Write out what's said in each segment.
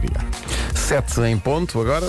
Leiria. 7 em ponto agora.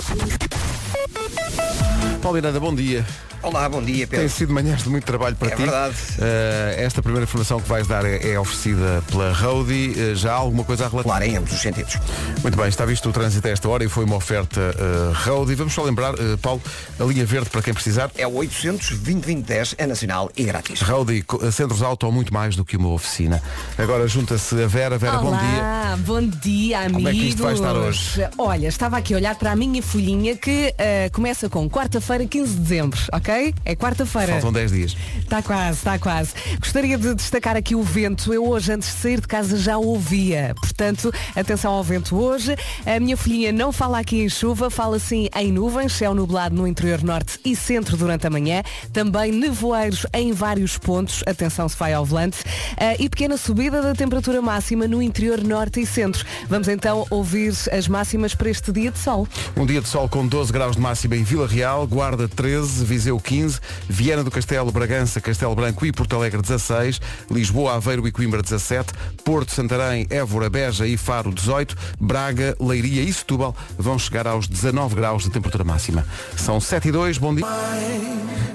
Paulo Miranda, bom dia. Olá, bom dia, Tem Pedro. sido manhãs de muito trabalho para É ti. verdade. Eh, esta primeira informação que vais dar é, é oferecida pela Roadie. Eh, já há alguma coisa a relatar? Claro, em ambos os sentidos. Muito bem, está visto o trânsito a esta hora e foi uma oferta uh, Roadie. Vamos só lembrar, eh, Paulo, a linha verde para quem precisar. É o 800 2010 é nacional e grátis. Roadie, centros auto ou muito mais do que uma oficina. Agora junta-se a Vera. Vera, bom dia. Olá, bom dia, amigos. Como é que isto vai estar hoje? Olha, estava aqui a olhar para a minha folhinha que começa com quarta-feira, 15 de dezembro, ok? É quarta-feira. Faltam 10 dias. Está quase, está quase. Gostaria de destacar aqui o vento. Eu hoje, antes de sair de casa, já ouvia. Portanto, atenção ao vento hoje. A minha folhinha não fala aqui em chuva, fala sim em nuvens, céu nublado no interior norte e centro durante a manhã. Também nevoeiros em vários pontos. Atenção se vai ao volante. Ah, e pequena subida da temperatura máxima no interior norte e centro. Vamos então ouvir as máximas para este dia de sol. Um dia de sol com 12 graus de máxima em Vila Real, Guarda 13, Viseu 15, Viana do Castelo, Bragança, Castelo Branco e Porto Alegre 16, Lisboa, Aveiro e Coimbra 17, Porto, Santarém, Évora, Beja e Faro 18, Braga, Leiria e Setúbal vão chegar aos 19 graus de temperatura máxima. São 7 e 2, bom dia.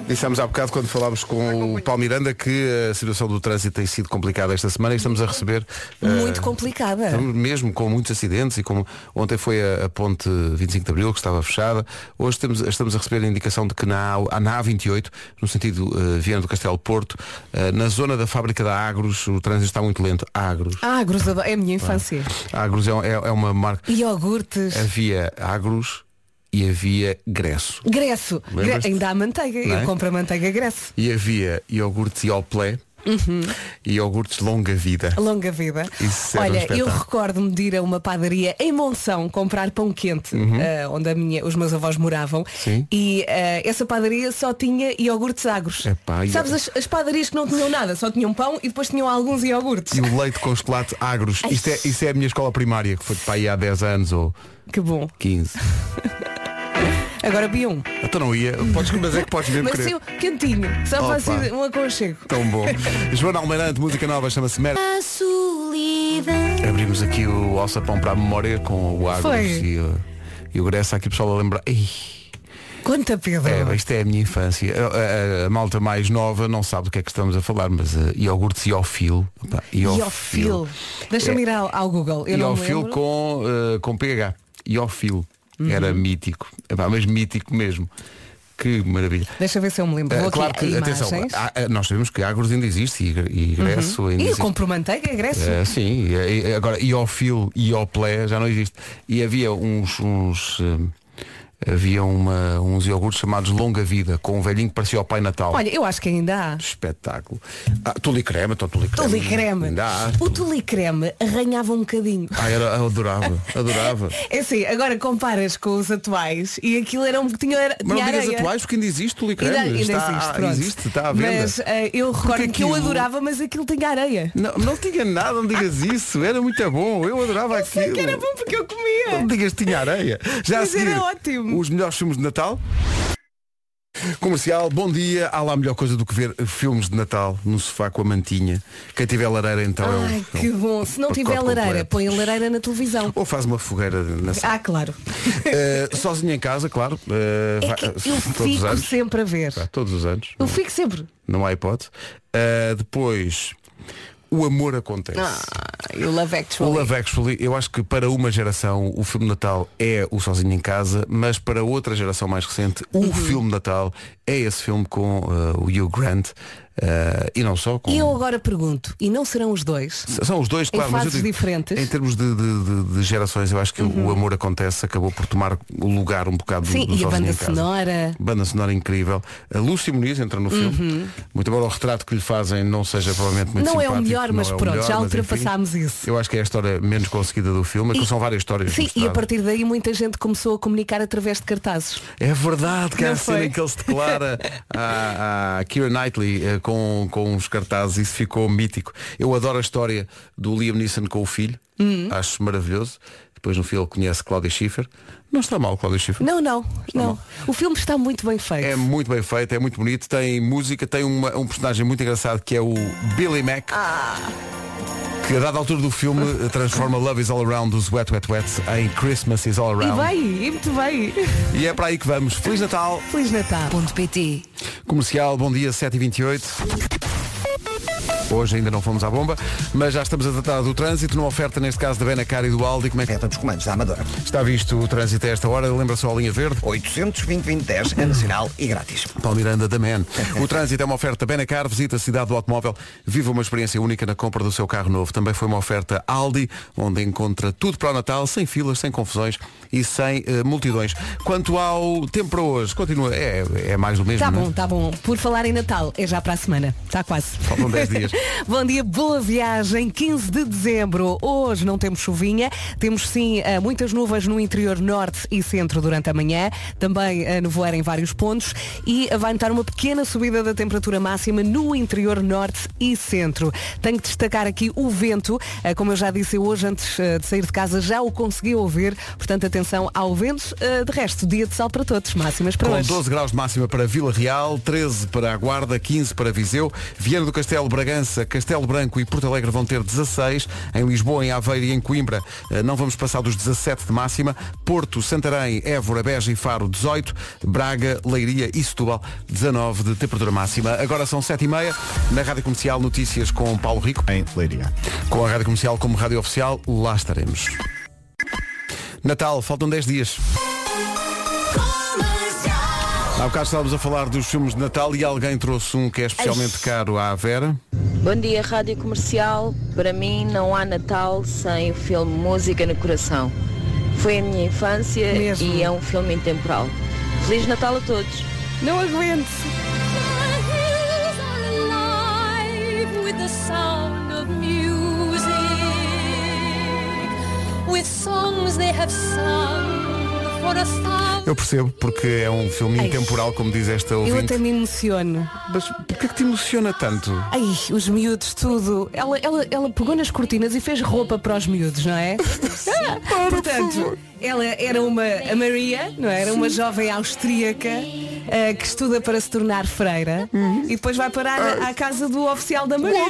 Dissemos há bocado quando falámos com o Paulo Miranda que a situação do trânsito tem sido complicada esta semana e estamos a receber eh, Muito complicada. Estamos mesmo com muitos acidentes e como ontem foi a, a ponte 25 de Abril que estava fechada, hoje temos, estamos a receber a indicação de que na, A- na A28, no sentido uh, Viana do Castelo Porto, eh, na zona da fábrica da Agros, o trânsito está muito lento. Agros. Ah, grosado, é a minha infância. Agros é, é, é uma marca. Iogurtes. Havia Agros e havia Gresso. Gresso. Ainda há manteiga. É? Eu compro a manteiga Gresso. E havia iogurtes Ioplé Uhum. e iogurtes Longa Vida. Longa vida. Isso era um Olha, eu recordo-me de ir a uma padaria em Monção comprar pão quente, eh, onde a minha, os meus avós moravam. Uhum. Sim. E eh, essa padaria só tinha iogurtes agros. Epá, Sabes as, as padarias que não tinham nada, só tinham pão e depois tinham alguns iogurtes. E o leite com chocolate Agros. Isto é, isso é a minha escola primária, que foi para aí há 10 anos ou Que bom. 15. Agora vi um. Então não ia. Podes, mas é que podes mesmo Mas querer. sim, quentinho. Só Opa. faz um aconchego. Tão bom. Joana Almeirante, música nova, chama-se Mer. A solidão. Abrimos aqui o alçapão para a memória com o Agros e, o- e o Greça aqui pessoal a lembrar. Ei, Conta, Pedro. é, isto é a minha infância. A, a- a malta mais nova não sabe do que é que estamos a falar, mas uh, iogurtes Iofil. Opa, Iofil. Deixa-me ir ao, ao Google. Eu não me Iofil com, uh, com PH. Iofil. Uhum. Era mítico. Epá, mas mítico mesmo. Que maravilha. Deixa ver se eu me lembro. Vou Uh, claro que, atenção, há- há- nós sabemos que Agros ainda existe e, e Gresso ainda E eu existe. compro manteiga, Gresso. É, sim, e- e- agora Iofil e Ioplé já não existe. E havia uns, uns eh, havia uma, uns iogurtes chamados Longa Vida, com um velhinho que parecia o Pai Natal. Olha, eu acho que ainda há. Espetáculo. Ah, tulicreme, então tulicreme. Tule creme. Ainda há. O tule creme arranhava um bocadinho. Ah, era, eu adorava, adorava. É assim, agora comparas com os atuais e aquilo era um tinha, era, Mas não digas areia. atuais porque ainda existe tulicreme. Ainda, ainda está, existe, pronto. existe, está à venda. Mas eh, eu recordo que eu aquilo- adorava, mas aquilo tinha areia. Não, não tinha nada, não digas isso. Era muito bom. Eu adorava Sei aquilo. que era bom porque eu comia. Não digas que tinha areia. Já Mas era ótimo. Os melhores filmes de Natal. Comercial, bom dia. Há lá melhor coisa do que ver filmes de Natal no sofá com a mantinha. Quem tiver lareira então é Ai, é que bom. Se não tiver lareira, completo. põe a lareira na televisão. Ou faz uma fogueira na sala. Ah, claro. Eh, sozinho em casa, claro. eh, É vai- eu todos os fico sempre a ver. Todos os anos. Eu fico sempre. Não há hipótese. Eh, depois, o amor acontece. Ah, eu Love O Actually. Love Actually, eu acho que para uma geração o filme Natal é o Sozinho em Casa, mas para outra geração mais recente, o Uhum. filme Natal é esse filme com uh, o Hugh Grant uh, e não só com. E eu agora pergunto, e não serão os dois? São os dois, Em claro, mas eu fases digo, diferentes? Uhum. em termos de, de- de- gerações, eu acho que o amor acontece, acabou por tomar o lugar um bocado do- Sim, do, e a banda em sonora. Banda sonora incrível. A Lúcia Muniz entra no filme. Uhum. Muito embora o retrato que lhe fazem não seja provavelmente muito Não é o melhor, mas é o pronto, melhor, já ultrapassámos isso. Eu acho que é a história menos conseguida do filme, E- são várias histórias. Sim, e a mostradas. partir daí muita gente começou a comunicar através de cartazes. É verdade que há Não a cena em que ele se declara à, à Keira Knightley eh, com, com os cartazes, isso ficou mítico. Eu adoro a história do Liam Neeson com o filho, Hum. acho maravilhoso. Depois no filme ele conhece Cláudia Schiffer. Não está mal Cláudia Schiffer. Não, não, não. mal. O filme está muito bem feito. É muito bem feito, é muito bonito, tem música, tem uma- um personagem muito engraçado que é o Billy Mac. Ah. Que a dada altura do filme transforma Love is All Around dos Wet Wet Wet em Christmas is All E Around. bem, e muito bem. E é para aí que vamos. Feliz Natal. Feliz Natal. PT. Comercial, bom dia, 7h28. Hoje ainda não fomos à bomba, mas já estamos a tratar do trânsito, numa oferta, neste caso, da Benacar e do Aldi. Como é que Reta dos comandos da Amadora. está visto o trânsito a esta hora? Lembra só a linha verde? 820 é nacional e grátis. Paulo Miranda da Man. O trânsito é uma oferta Benacar, visita a cidade do automóvel, viva uma experiência única na compra do seu carro novo. Também foi uma oferta Aldi, onde encontra tudo para o Natal, sem filas, sem confusões e sem eh, multidões. Quanto ao tempo para hoje, continua, é, é mais do mesmo. Tá não é? bom, tá bom. Por falar em Natal, é já para a semana. Está quase. Faltam 10 dias. Bom dia, boa viagem. 15 de dezembro. Hoje não temos chuvinha. Temos sim eh, muitas nuvens no interior norte e centro durante a manhã. Também eh, nevoeiro em vários pontos. E vai notar uma pequena subida da temperatura máxima no interior norte e centro. Tenho que destacar aqui o vento. Eh, Como eu já disse hoje, antes de sair de casa, já o consegui ouvir. Portanto, atenção ao vento. De resto, dia de sol para todos. Máximas para Com hoje. 12 graus de máxima para Vila Real, 13 para a Guarda, 15 para Viseu, Viana do Castelo, Bragança, Castelo Branco e Porto Alegre vão ter 16, em Lisboa, em Aveiro e em Coimbra eh, não vamos passar dos 17 de máxima, Porto, Santarém, Évora, Beja e Faro 18, Braga, Leiria e Setúbal 19 de temperatura máxima. Agora são 7 e meia, na Rádio Comercial Notícias com Paulo Rico, em Leiria. com a Rádio Comercial como Rádio Oficial, lá estaremos. Natal, faltam 10 dias. Há bocado estávamos a falar dos filmes de Natal e alguém trouxe um que é especialmente caro à Vera. Bom dia, Rádio Comercial. Para mim não há Natal sem o filme Música no Coração. Foi a minha infância Mesmo. e é um filme intemporal. Feliz Natal a todos. Não aguento. with songs they have sung Eu percebo, porque é um filme intemporal, como diz esta Eu ouvinte. até me emociono. Mas porquê que te emociona tanto? Ai, os miúdos, tudo. Ela, ela, ela pegou nas cortinas e fez roupa para os miúdos, não é? Portanto, ela era uma a Maria, não é? Era uma jovem austríaca eh, que estuda para se tornar freira e depois vai parar à casa do oficial da Maria.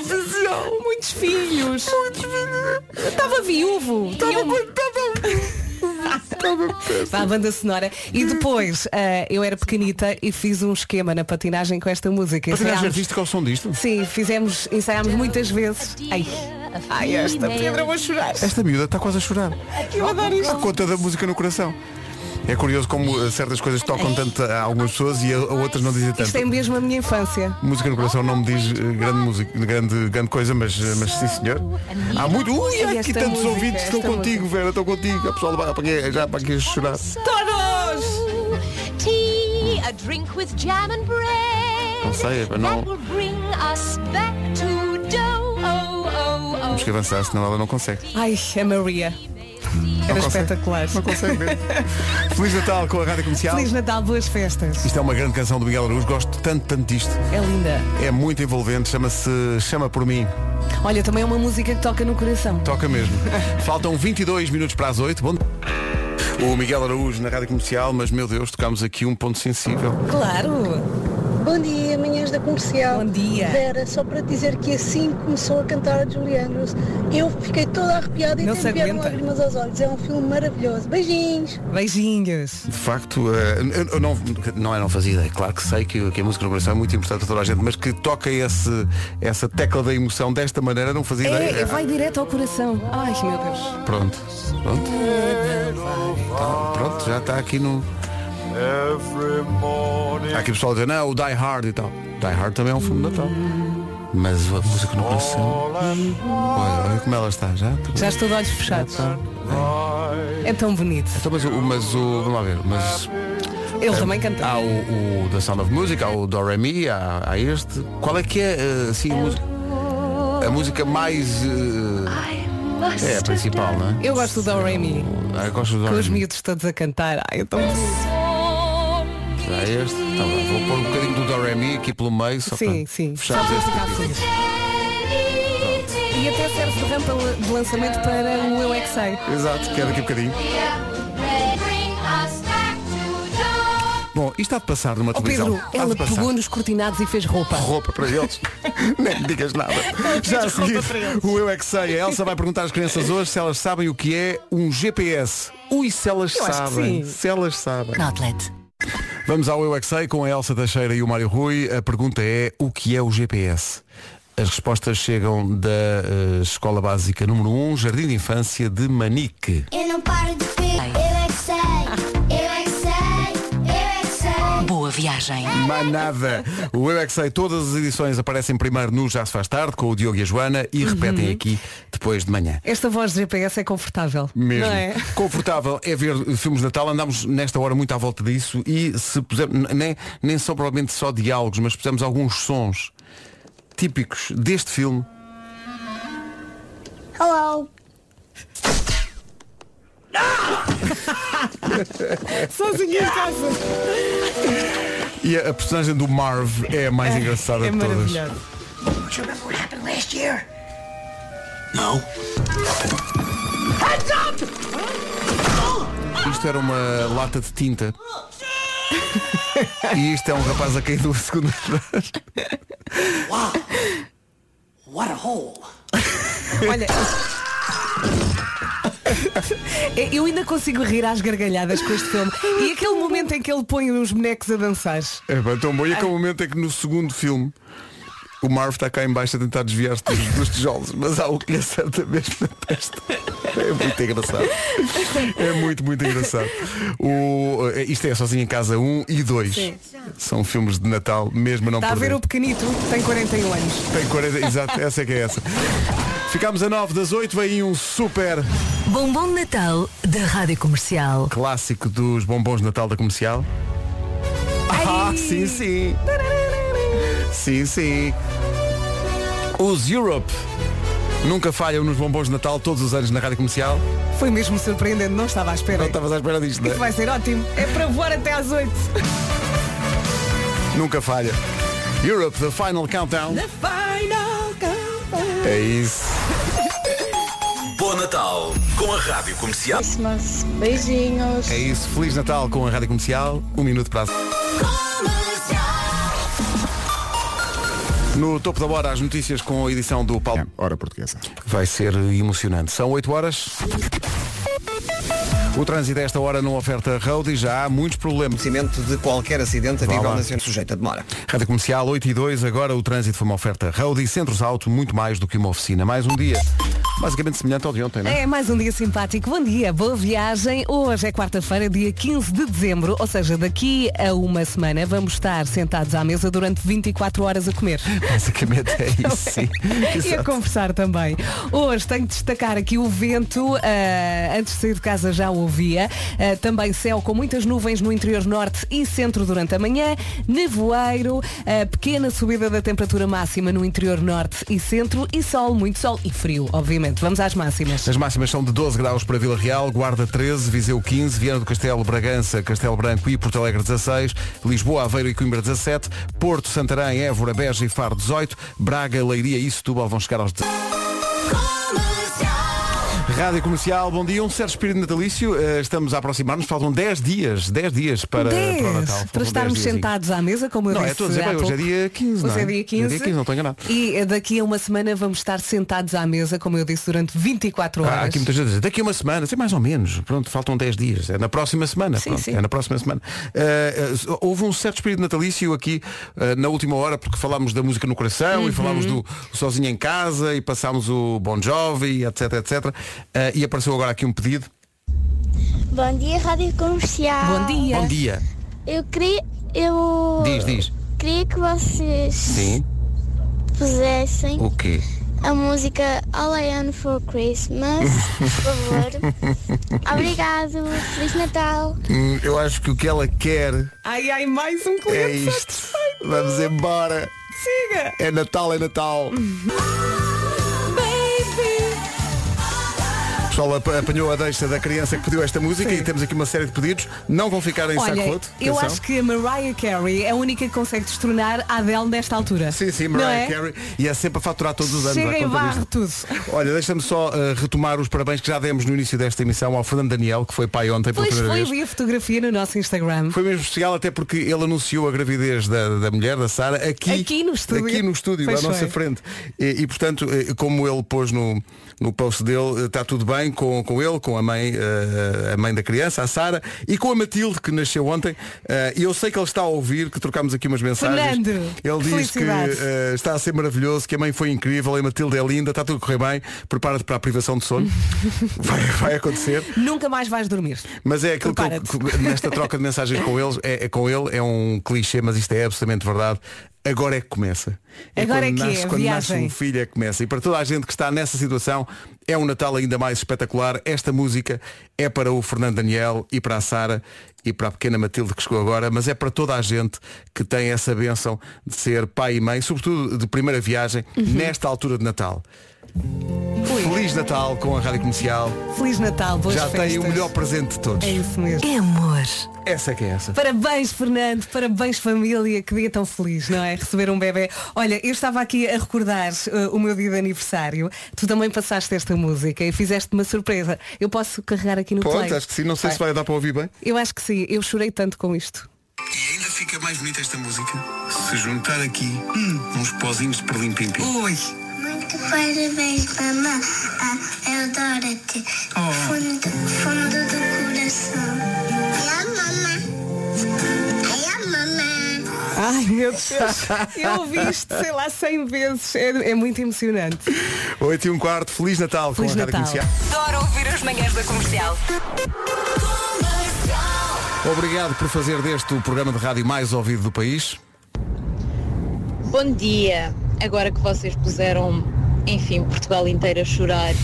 Muitos filhos. Muitos filhos. Estava viúvo. Tinha um- Para a banda sonora. E depois eh, eu era pequenita e fiz um esquema na patinagem com esta música. Patinagem Ensaiámos- artística ao som disto? Sim, fizemos, ensaiámos muitas vezes. Ai, ai esta Pedro, eu vou chorar. Esta miúda está quase a chorar. Eu adoro isto. À conta da música no coração. É curioso como eh, certas coisas tocam tanto a algumas pessoas e a, outras não dizem tanto. Isto é mesmo a minha infância. Música no coração não me diz eh, grande música, grande, grande coisa, mas, eh, mas sim senhor. Há muito. Ui, há E aqui tantos música, ouvintes, estou contigo, música. Vera, estou contigo. A pessoa vai para já para aqui a chorar. Todos! Tea, a drink with jam and bread. Não sei, é para não-. Oh, oh, oh. Temos que avançar, senão ela não consegue. Ai, a Maria. Era espetacular. Não consegue mesmo. Feliz Natal com a Rádio Comercial. Feliz Natal, boas festas. Isto é uma grande canção do Miguel Araújo, gosto tanto, tanto disto. É linda. É muito envolvente, chama-se Chama por mim. Olha, também é uma música que toca no coração. Toca mesmo. Faltam 22 minutos para as 8. Bom... O Miguel Araújo na Rádio Comercial, mas meu Deus, tocámos aqui um ponto sensível. Claro. Bom dia, manhãs da comercial. Bom dia. Vera, só para dizer que assim começou a cantar a Julie Andrews, eu fiquei toda arrepiada e até vieram lágrimas aos olhos. É um filme maravilhoso. Beijinhos. Beijinhos. De facto, eu, eu não, não é não fazia ideia. Claro que sei que, que a música no coração é muito importante a toda a gente, mas que toca esse, essa tecla da emoção desta maneira não fazia ideia. É, vai direto ao coração. Ai, meu Deus. Pronto. Pronto. Então, pronto, já está aqui no. Há aqui pessoal a dizer, não, o Die Hard e tal. Die Hard também é um filme de Natal. Mas a música no coração. Olha, olha como ela está, já. Já estou de olhos fechados. É tão bonito. Então, mas o, mas o. Vamos lá ver, mas. Ele também canta. Há o, o The Sound of Music, há o Do Re Mi, há, há este. Qual é que é eh, assim, a, música, a música mais. eh, é a principal, não é? Eu gosto do Do Re Mi. Ah, gosto do Com os Mi. miúdos todos a cantar. Ai, eu tão Já é este? Então, vá, vou pôr um bocadinho do Do Re Mi aqui pelo meio, só Sim, para sim. Fecharmos este capítulo. feliz. E até serve de rampa de lançamento para o Eu É Que Sei. Exato, que é daqui a bocadinho. Bom, Isto há de passar numa Ó televisão. Pedro, Há de ela passar. pegou nos cortinados e fez roupa. roupa para eles. Nem me digas nada. Já a seguir, o Eu é que sei. A Elsa vai perguntar às crianças hoje se elas sabem o que é um GPS. Ui, se elas Eu acho que sabem. sim. Se elas sabem. Outlet. Vamos ao Eu é que sei com a Elsa Teixeira e o Mário Rui. A pergunta é o que é o GPS? As respostas chegam da eh, Escola Básica número 1, Jardim de Infância de Manique. Eu não paro de viagem. Mais nada. O Eu é que sei, todas as edições aparecem primeiro no Já se faz tarde, com o Diogo e a Joana, e repetem aqui depois de manhã. Esta voz de GPS é confortável. Mesmo. Não é? Confortável é ver filmes de Natal, andamos nesta hora muito à volta disso e se pusermos, nem, nem são provavelmente só diálogos, mas pusemos alguns sons típicos deste filme. Hello. Sozinha em casa. E a, a personagem do Marv é a mais engraçada É de todas. maravilhoso. Don't you remember what happened last year? No. Isto era uma lata de tinta. e isto é um rapaz a cair do segundo andar. Wow. What a hole. Olha. Eu ainda consigo rir às gargalhadas com este filme. E aquele momento em que ele põe os bonecos a dançar. É bem, tão bom. E aquele momento é que no segundo filme o Marv está cá em baixo a tentar desviar-se dos, dos tijolos, mas há o que lhe acerta mesmo na testa. É muito engraçado. É muito, muito engraçado. O, eh, isto é sozinho em casa 1 e 2. Sim. São filmes de Natal, mesmo a não Está a perder. ver o pequenito, tem 41 anos. Tem 40, exato, essa é que é essa. Ficámos a 9 das 8, vem aí um super Bombom de Natal da Rádio Comercial. clássico dos bombons de Natal da comercial. Ah, sim, sim. Sim, sim. Os Europe nunca falham nos bombons de Natal todos os anos na rádio comercial. Foi mesmo surpreendente, não estava à espera. Não estavas à espera disto, não Isso é? vai ser ótimo. É para voar até às 8. Nunca falha. Europe, the final countdown. É isso. Bom Natal com a Rádio Comercial. Christmas. Beijinhos. É isso. Feliz Natal com a rádio comercial. Um minuto para as... No topo da hora, as notícias com a edição do Paulo. Hora portuguesa. Vai ser emocionante. São 8 horas. O trânsito a esta hora não oferta road e já há muitos problemas. Conhecimento de qualquer acidente a Vá nível lá. nacional sujeito a demora. Rádio Comercial 8 e 2, agora o trânsito foi uma oferta road e centros auto, muito mais do que uma oficina. Mais um dia, basicamente semelhante ao de ontem, não é? É mais um dia simpático. Bom dia, boa viagem. Hoje é quarta-feira, dia 15 de dezembro, ou seja, daqui a uma semana vamos estar sentados à mesa durante 24 horas a comer. Basicamente é isso, sim. E a conversar também. Hoje tenho de destacar aqui o vento. ah, antes de sair de casa já o ouvia. Ah, também céu com muitas nuvens no interior norte e centro durante a manhã. Nevoeiro. ah, pequena subida da temperatura máxima no interior norte e centro. E sol, muito sol e frio, obviamente. Vamos às máximas. As máximas são de 12 graus para Vila Real, Guarda 13, Viseu 15, Viana do Castelo, Bragança, Castelo Branco e Porto Alegre 16, Lisboa, Aveiro e Coimbra 17, Porto, Santarém, Évora, Beja e Faro 18, Braga, Leiria e Setúbal vão chegar aos 17. Rádio Comercial, bom dia, um certo espírito natalício, eh, estamos a aproximar-nos, faltam 10 dias, 10 dias para, Dez, para o Natal. para Faltam 10 estarmos sentados à mesa, como eu Não, é, disse. estou a dizer, bem, hoje é dia 15, não Hoje é? é dia 15. Hoje é dia 15, não estou enganado. E daqui a uma semana vamos estar sentados à mesa, como eu disse, durante 24 horas. Há aqui muita gente a dizer, daqui a uma semana, sei mais ou menos, pronto, faltam 10 dias, é na próxima semana, Sim, pronto, sim. é na próxima semana. Eh, eh, houve um certo espírito natalício aqui eh, na última hora, porque falámos da música no coração Uhum. e falámos do Sozinho em Casa e passámos o Bon Jovi, etc, etc. Eh, e apareceu agora aqui um pedido. Bom dia, Rádio Comercial. Bom dia. Bom dia. Eu queria. Eu. Diz, diz. Queria que vocês Sim. pusessem O quê? a música All I Want for Christmas, por favor. Obrigado. Feliz Natal. Hum, eu acho que o que ela quer Ai, ai, mais um cliente é isto. satisfeito. Vamos embora. Siga. É Natal, é Natal. pessoal ap- apanhou a deixa da criança que pediu esta música e temos aqui uma série de pedidos. Não vão ficar em saco roto. eu atenção. acho que a Mariah Carey é a única que consegue destronar a Adele nesta altura. Sim, sim, Mariah é? Carey. E é sempre a faturar todos os anos. Chega e conta barre tudo. Olha, deixa-me só uh, retomar os parabéns que já demos no início desta emissão ao Fernando Daniel, que foi pai ontem pela Pois primeira foi, vez. a fotografia no nosso Instagram. Foi mesmo especial até porque ele anunciou a gravidez da, da mulher, da Sara, aqui, Aqui no estúdio. aqui no estúdio, à nossa frente. E, e, portanto, eh, como ele pôs no, no post dele, eh, está tudo bem com, com ele, com a mãe, eh, a mãe da criança, a Sara, e com a Matilde, que nasceu ontem. Eh, E eu sei que ele está a ouvir, que trocámos aqui umas mensagens. Fernando, ele diz que eh, está a ser maravilhoso, que a mãe foi incrível, e a Matilde é linda, está tudo a correr bem, prepara-te para a privação de sono. vai, vai acontecer. Nunca mais vais dormir. Mas é aquilo que, eu- que- nesta troca de mensagens com eles, é, é com ele, é um clichê, mas isto é absolutamente verdade. Agora é que começa. Agora é quando que é, nasce, a quando nasce viagem. um filho é que começa. E para toda a gente que está nessa situação, é um Natal ainda mais espetacular. Esta música é para o Fernando Daniel e para a Sara e para a pequena Matilde que chegou agora, mas é para toda a gente que tem essa benção de ser pai e mãe, sobretudo de primeira viagem, Uhum. nesta altura de Natal. Feliz Natal com a Rádio Comercial. Feliz Natal, boas Já festas. tem o melhor presente de todos. É isso mesmo. É amor. Essa que é essa. Parabéns, Fernando, parabéns família, que dia tão feliz, não é? Receber um bebê. Olha, eu estava aqui a recordar uh, o meu dia de aniversário. Tu também passaste esta música e fizeste uma surpresa. Eu posso carregar aqui no Pode, play? acho que sim. Não sei se vai dar para ouvir bem. Eu acho que sim, eu chorei tanto com isto. E ainda fica mais bonita esta música se juntar aqui uns pozinhos de perlim pim pim. Oi. Muito parabéns, mamãe. Ah, eu adoro-te. Fundo, fundo do coração. Ai, a mamãe. Ai, a mamãe. Ai meu Deus, eu ouvi isto, sei lá, 100 vezes. É, é muito emocionante. 8 e um quarto, Feliz Natal Feliz com a Natal. Comercial. Adoro ouvir as manhãs da comercial. Obrigado por fazer deste o programa de rádio mais ouvido do país. Bom dia. Agora que vocês puseram, enfim, Portugal inteiro a chorar,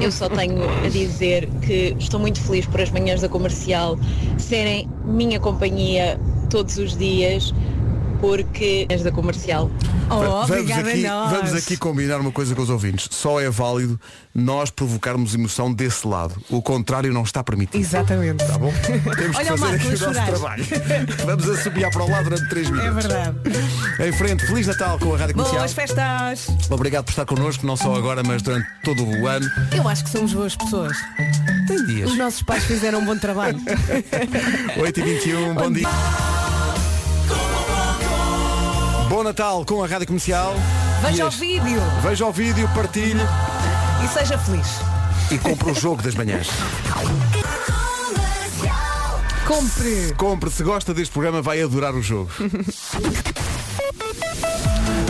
eu só tenho a dizer que estou muito feliz por as manhãs da comercial serem minha companhia todos os dias, porque as da comercial. Oh, vamos, aqui, nós. vamos aqui combinar uma coisa com os ouvintes. Só é válido nós provocarmos emoção desse lado. O contrário não está permitido. Exatamente. Tá bom? Temos Olha que fazer aqui a o nosso chorar. trabalho. Vamos assobiar para o lado durante 3 minutos. É verdade. Em frente, Feliz Natal com a Rádio Comercial. Boas festas. Obrigado por estar connosco, não só agora, mas durante todo o ano. Eu acho que somos boas pessoas. Tem dias. Os nossos pais fizeram um bom trabalho. 8h21, bom dia. Bom Natal com a Rádio Comercial. Veja o vídeo Veja o vídeo, partilhe e seja feliz. e compre o jogo das manhãs. Compre. Compre, se gosta deste programa, vai adorar o jogo.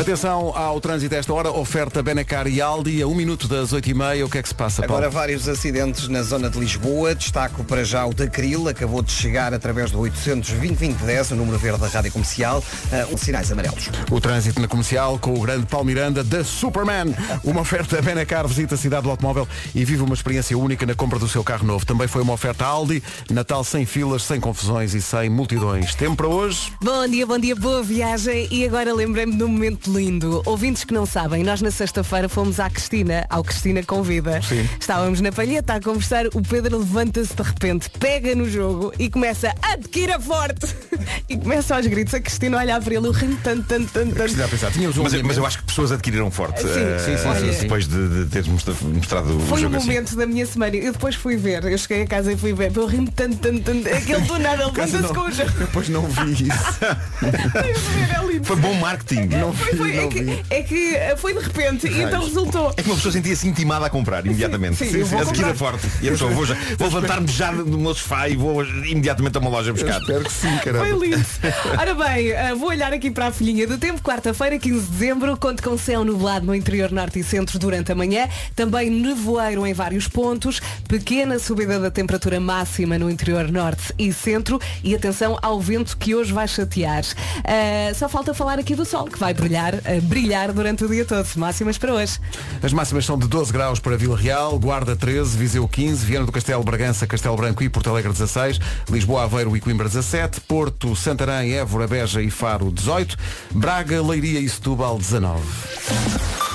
Atenção ao trânsito a esta hora, oferta Benacar e Aldi, a um minuto das 8h30, o que é que se passa, Paulo? Agora vários acidentes na zona de Lisboa. Destaco para já o da Cril, acabou de chegar através do 820-2010, o número verde da Rádio Comercial, uh, sinais amarelos. O trânsito na comercial com o grande Paulo Miranda da Superman. Uma oferta Benacar, visita a cidade do automóvel e vive uma experiência única na compra do seu carro novo. Também foi uma oferta Aldi, Natal sem filas, sem confusões e sem multidões. Tempo para hoje? Bom dia, bom dia, boa viagem. E agora lembrei-me de um momento lindo. Ouvintes que não sabem, nós na sexta-feira fomos à Cristina, ao Cristina Convida. Sim. Estávamos na palheta a conversar, o Pedro levanta-se de repente, pega no jogo e começa adquira forte. e começa aos gritos, a Cristina a olhar para ele, eu rimo tanto, tanto, tanto, tanto. Já pensar, tínhamos um Mas, eu- mas eu acho que pessoas adquiriram forte Sim, eh, sim, sim, eh, sim. depois de, de teres mostra- mostrado o Foi um jogo assim. momento da minha semana. Eu depois fui ver, eu cheguei a casa e fui ver, eu rimo tanto, tanto, tanto. Aquele do nada levanta-se com o jogo. Depois não vi isso. Foi bom marketing. Não Foi, foi, é, que, é que foi de repente e então resultou. É que uma pessoa sentia-se intimada a comprar imediatamente. sim, eu vou Adquira comprar. forte. E a pessoa, vou, já- vou levantar-me já do meu sofá e vou imediatamente a uma loja buscar. Espero que sim, caramba. Foi lindo. Ora bem, eh, vou olhar aqui para a folhinha do tempo. Quarta-feira, 15 de dezembro, conto com céu nublado no interior norte e centro durante a manhã. Também nevoeiro em vários pontos. Pequena subida da temperatura máxima no interior norte e centro. E atenção ao vento que hoje vai chatear. Eh, só falta falar aqui do sol, que vai brilhar, eh, brilhar durante o dia todo. Máximas para hoje. As máximas são de 12 graus para Vila Real, Guarda 13, Viseu 15, Viana do Castelo, Bragança, Castelo Branco e Porto Alegre 16, Lisboa, Aveiro e Coimbra 17, Porto, Santarém, Évora, Beja e Faro 18, Braga, Leiria e Setúbal 19.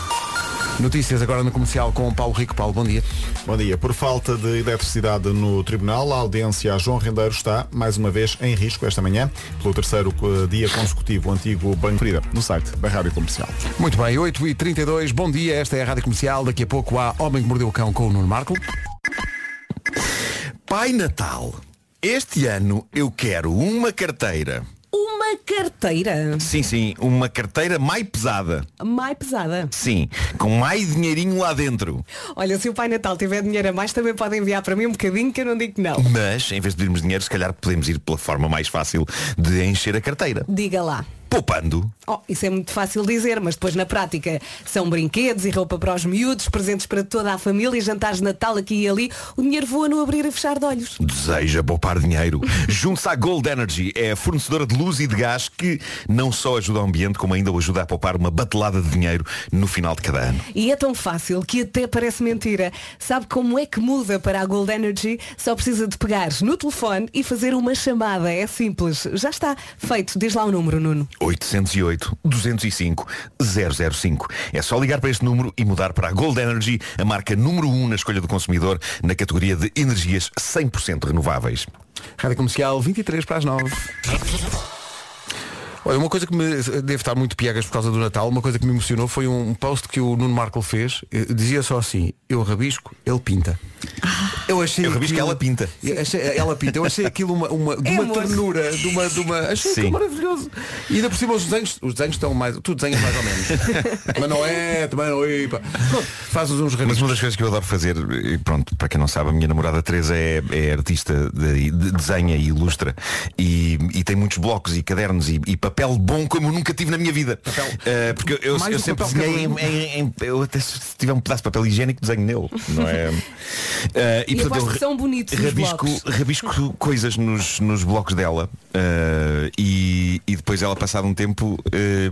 Notícias agora no comercial com o Paulo Rico. Paulo, bom dia. Bom dia. Por falta de eletricidade no Tribunal, a audiência a João Rendeiro está, mais uma vez, em risco esta manhã, pelo terceiro eh, dia consecutivo, o antigo Banco Frida, no site da Rádio Comercial. Muito bem, 8h32, bom dia, esta é a Rádio Comercial. Daqui a pouco há Homem que Mordeu o Cão com o Nuno Marco. Pai Natal, este ano eu quero uma carteira. Uma carteira Sim, sim, uma carteira mais pesada. mais pesada. Sim, com mais dinheirinho lá dentro. Olha, se o Pai Natal tiver dinheiro a mais, também pode enviar para mim um bocadinho que eu não digo que não. Mas, em vez de pedirmos dinheiro, se calhar podemos ir pela forma mais fácil de encher a carteira. Diga lá. Poupando. Oh, isso é muito fácil dizer, mas depois na prática são brinquedos e roupa para os miúdos, presentes para toda a família, jantares de Natal aqui e ali. O dinheiro voa no abrir e fechar de olhos. Deseja poupar dinheiro? Junte-se à Gold Energy, é a fornecedora de luz e de gás que não só ajuda o ambiente, como ainda o ajuda a poupar uma batelada de dinheiro no final de cada ano. E é tão fácil que até parece mentira. Sabe como é que muda para a Gold Energy? Só precisa de pegar no telefone e fazer uma chamada. É simples. Já está feito. Diz lá o número, Nuno. 808 205 005. É só ligar para este número e mudar para a Gold Energy, a marca número 1 na escolha do consumidor, na categoria de energias 100% renováveis. Rádio Comercial 23 para as 9. Olha, uma coisa que me deve estar muito piegas por causa do Natal, uma coisa que me emocionou foi um post que o Nuno Marco fez, eh, dizia só assim, eu rabisco, ele pinta. Eu achei Eu rabisco, aquilo- ela pinta. Achei- ela pinta. Eu achei aquilo uma, uma, de É uma amor. ternura, de uma, de uma. Achei Sim. maravilhoso. E ainda por cima os desenhos, os desenhos estão mais. Tu desenhas mais ou menos. Mas não é, também não é. pá. Pronto, fazes uns Mas rabiscos. uma das coisas que eu adoro fazer, e pronto, para quem não sabe, a minha namorada Teresa é, é artista de, de desenha e ilustra e, e tem muitos blocos e cadernos e, e papel bom como eu nunca tive na minha vida. Eh, porque eu, eu sempre papel desenhei em, em- em- eu até se tiver um pedaço de papel higiênico desenho nele, não é? Eh, E aposto que são bonitos os rabisco, rabisco coisas nos, nos blocos dela eh, e, e depois ela passado um tempo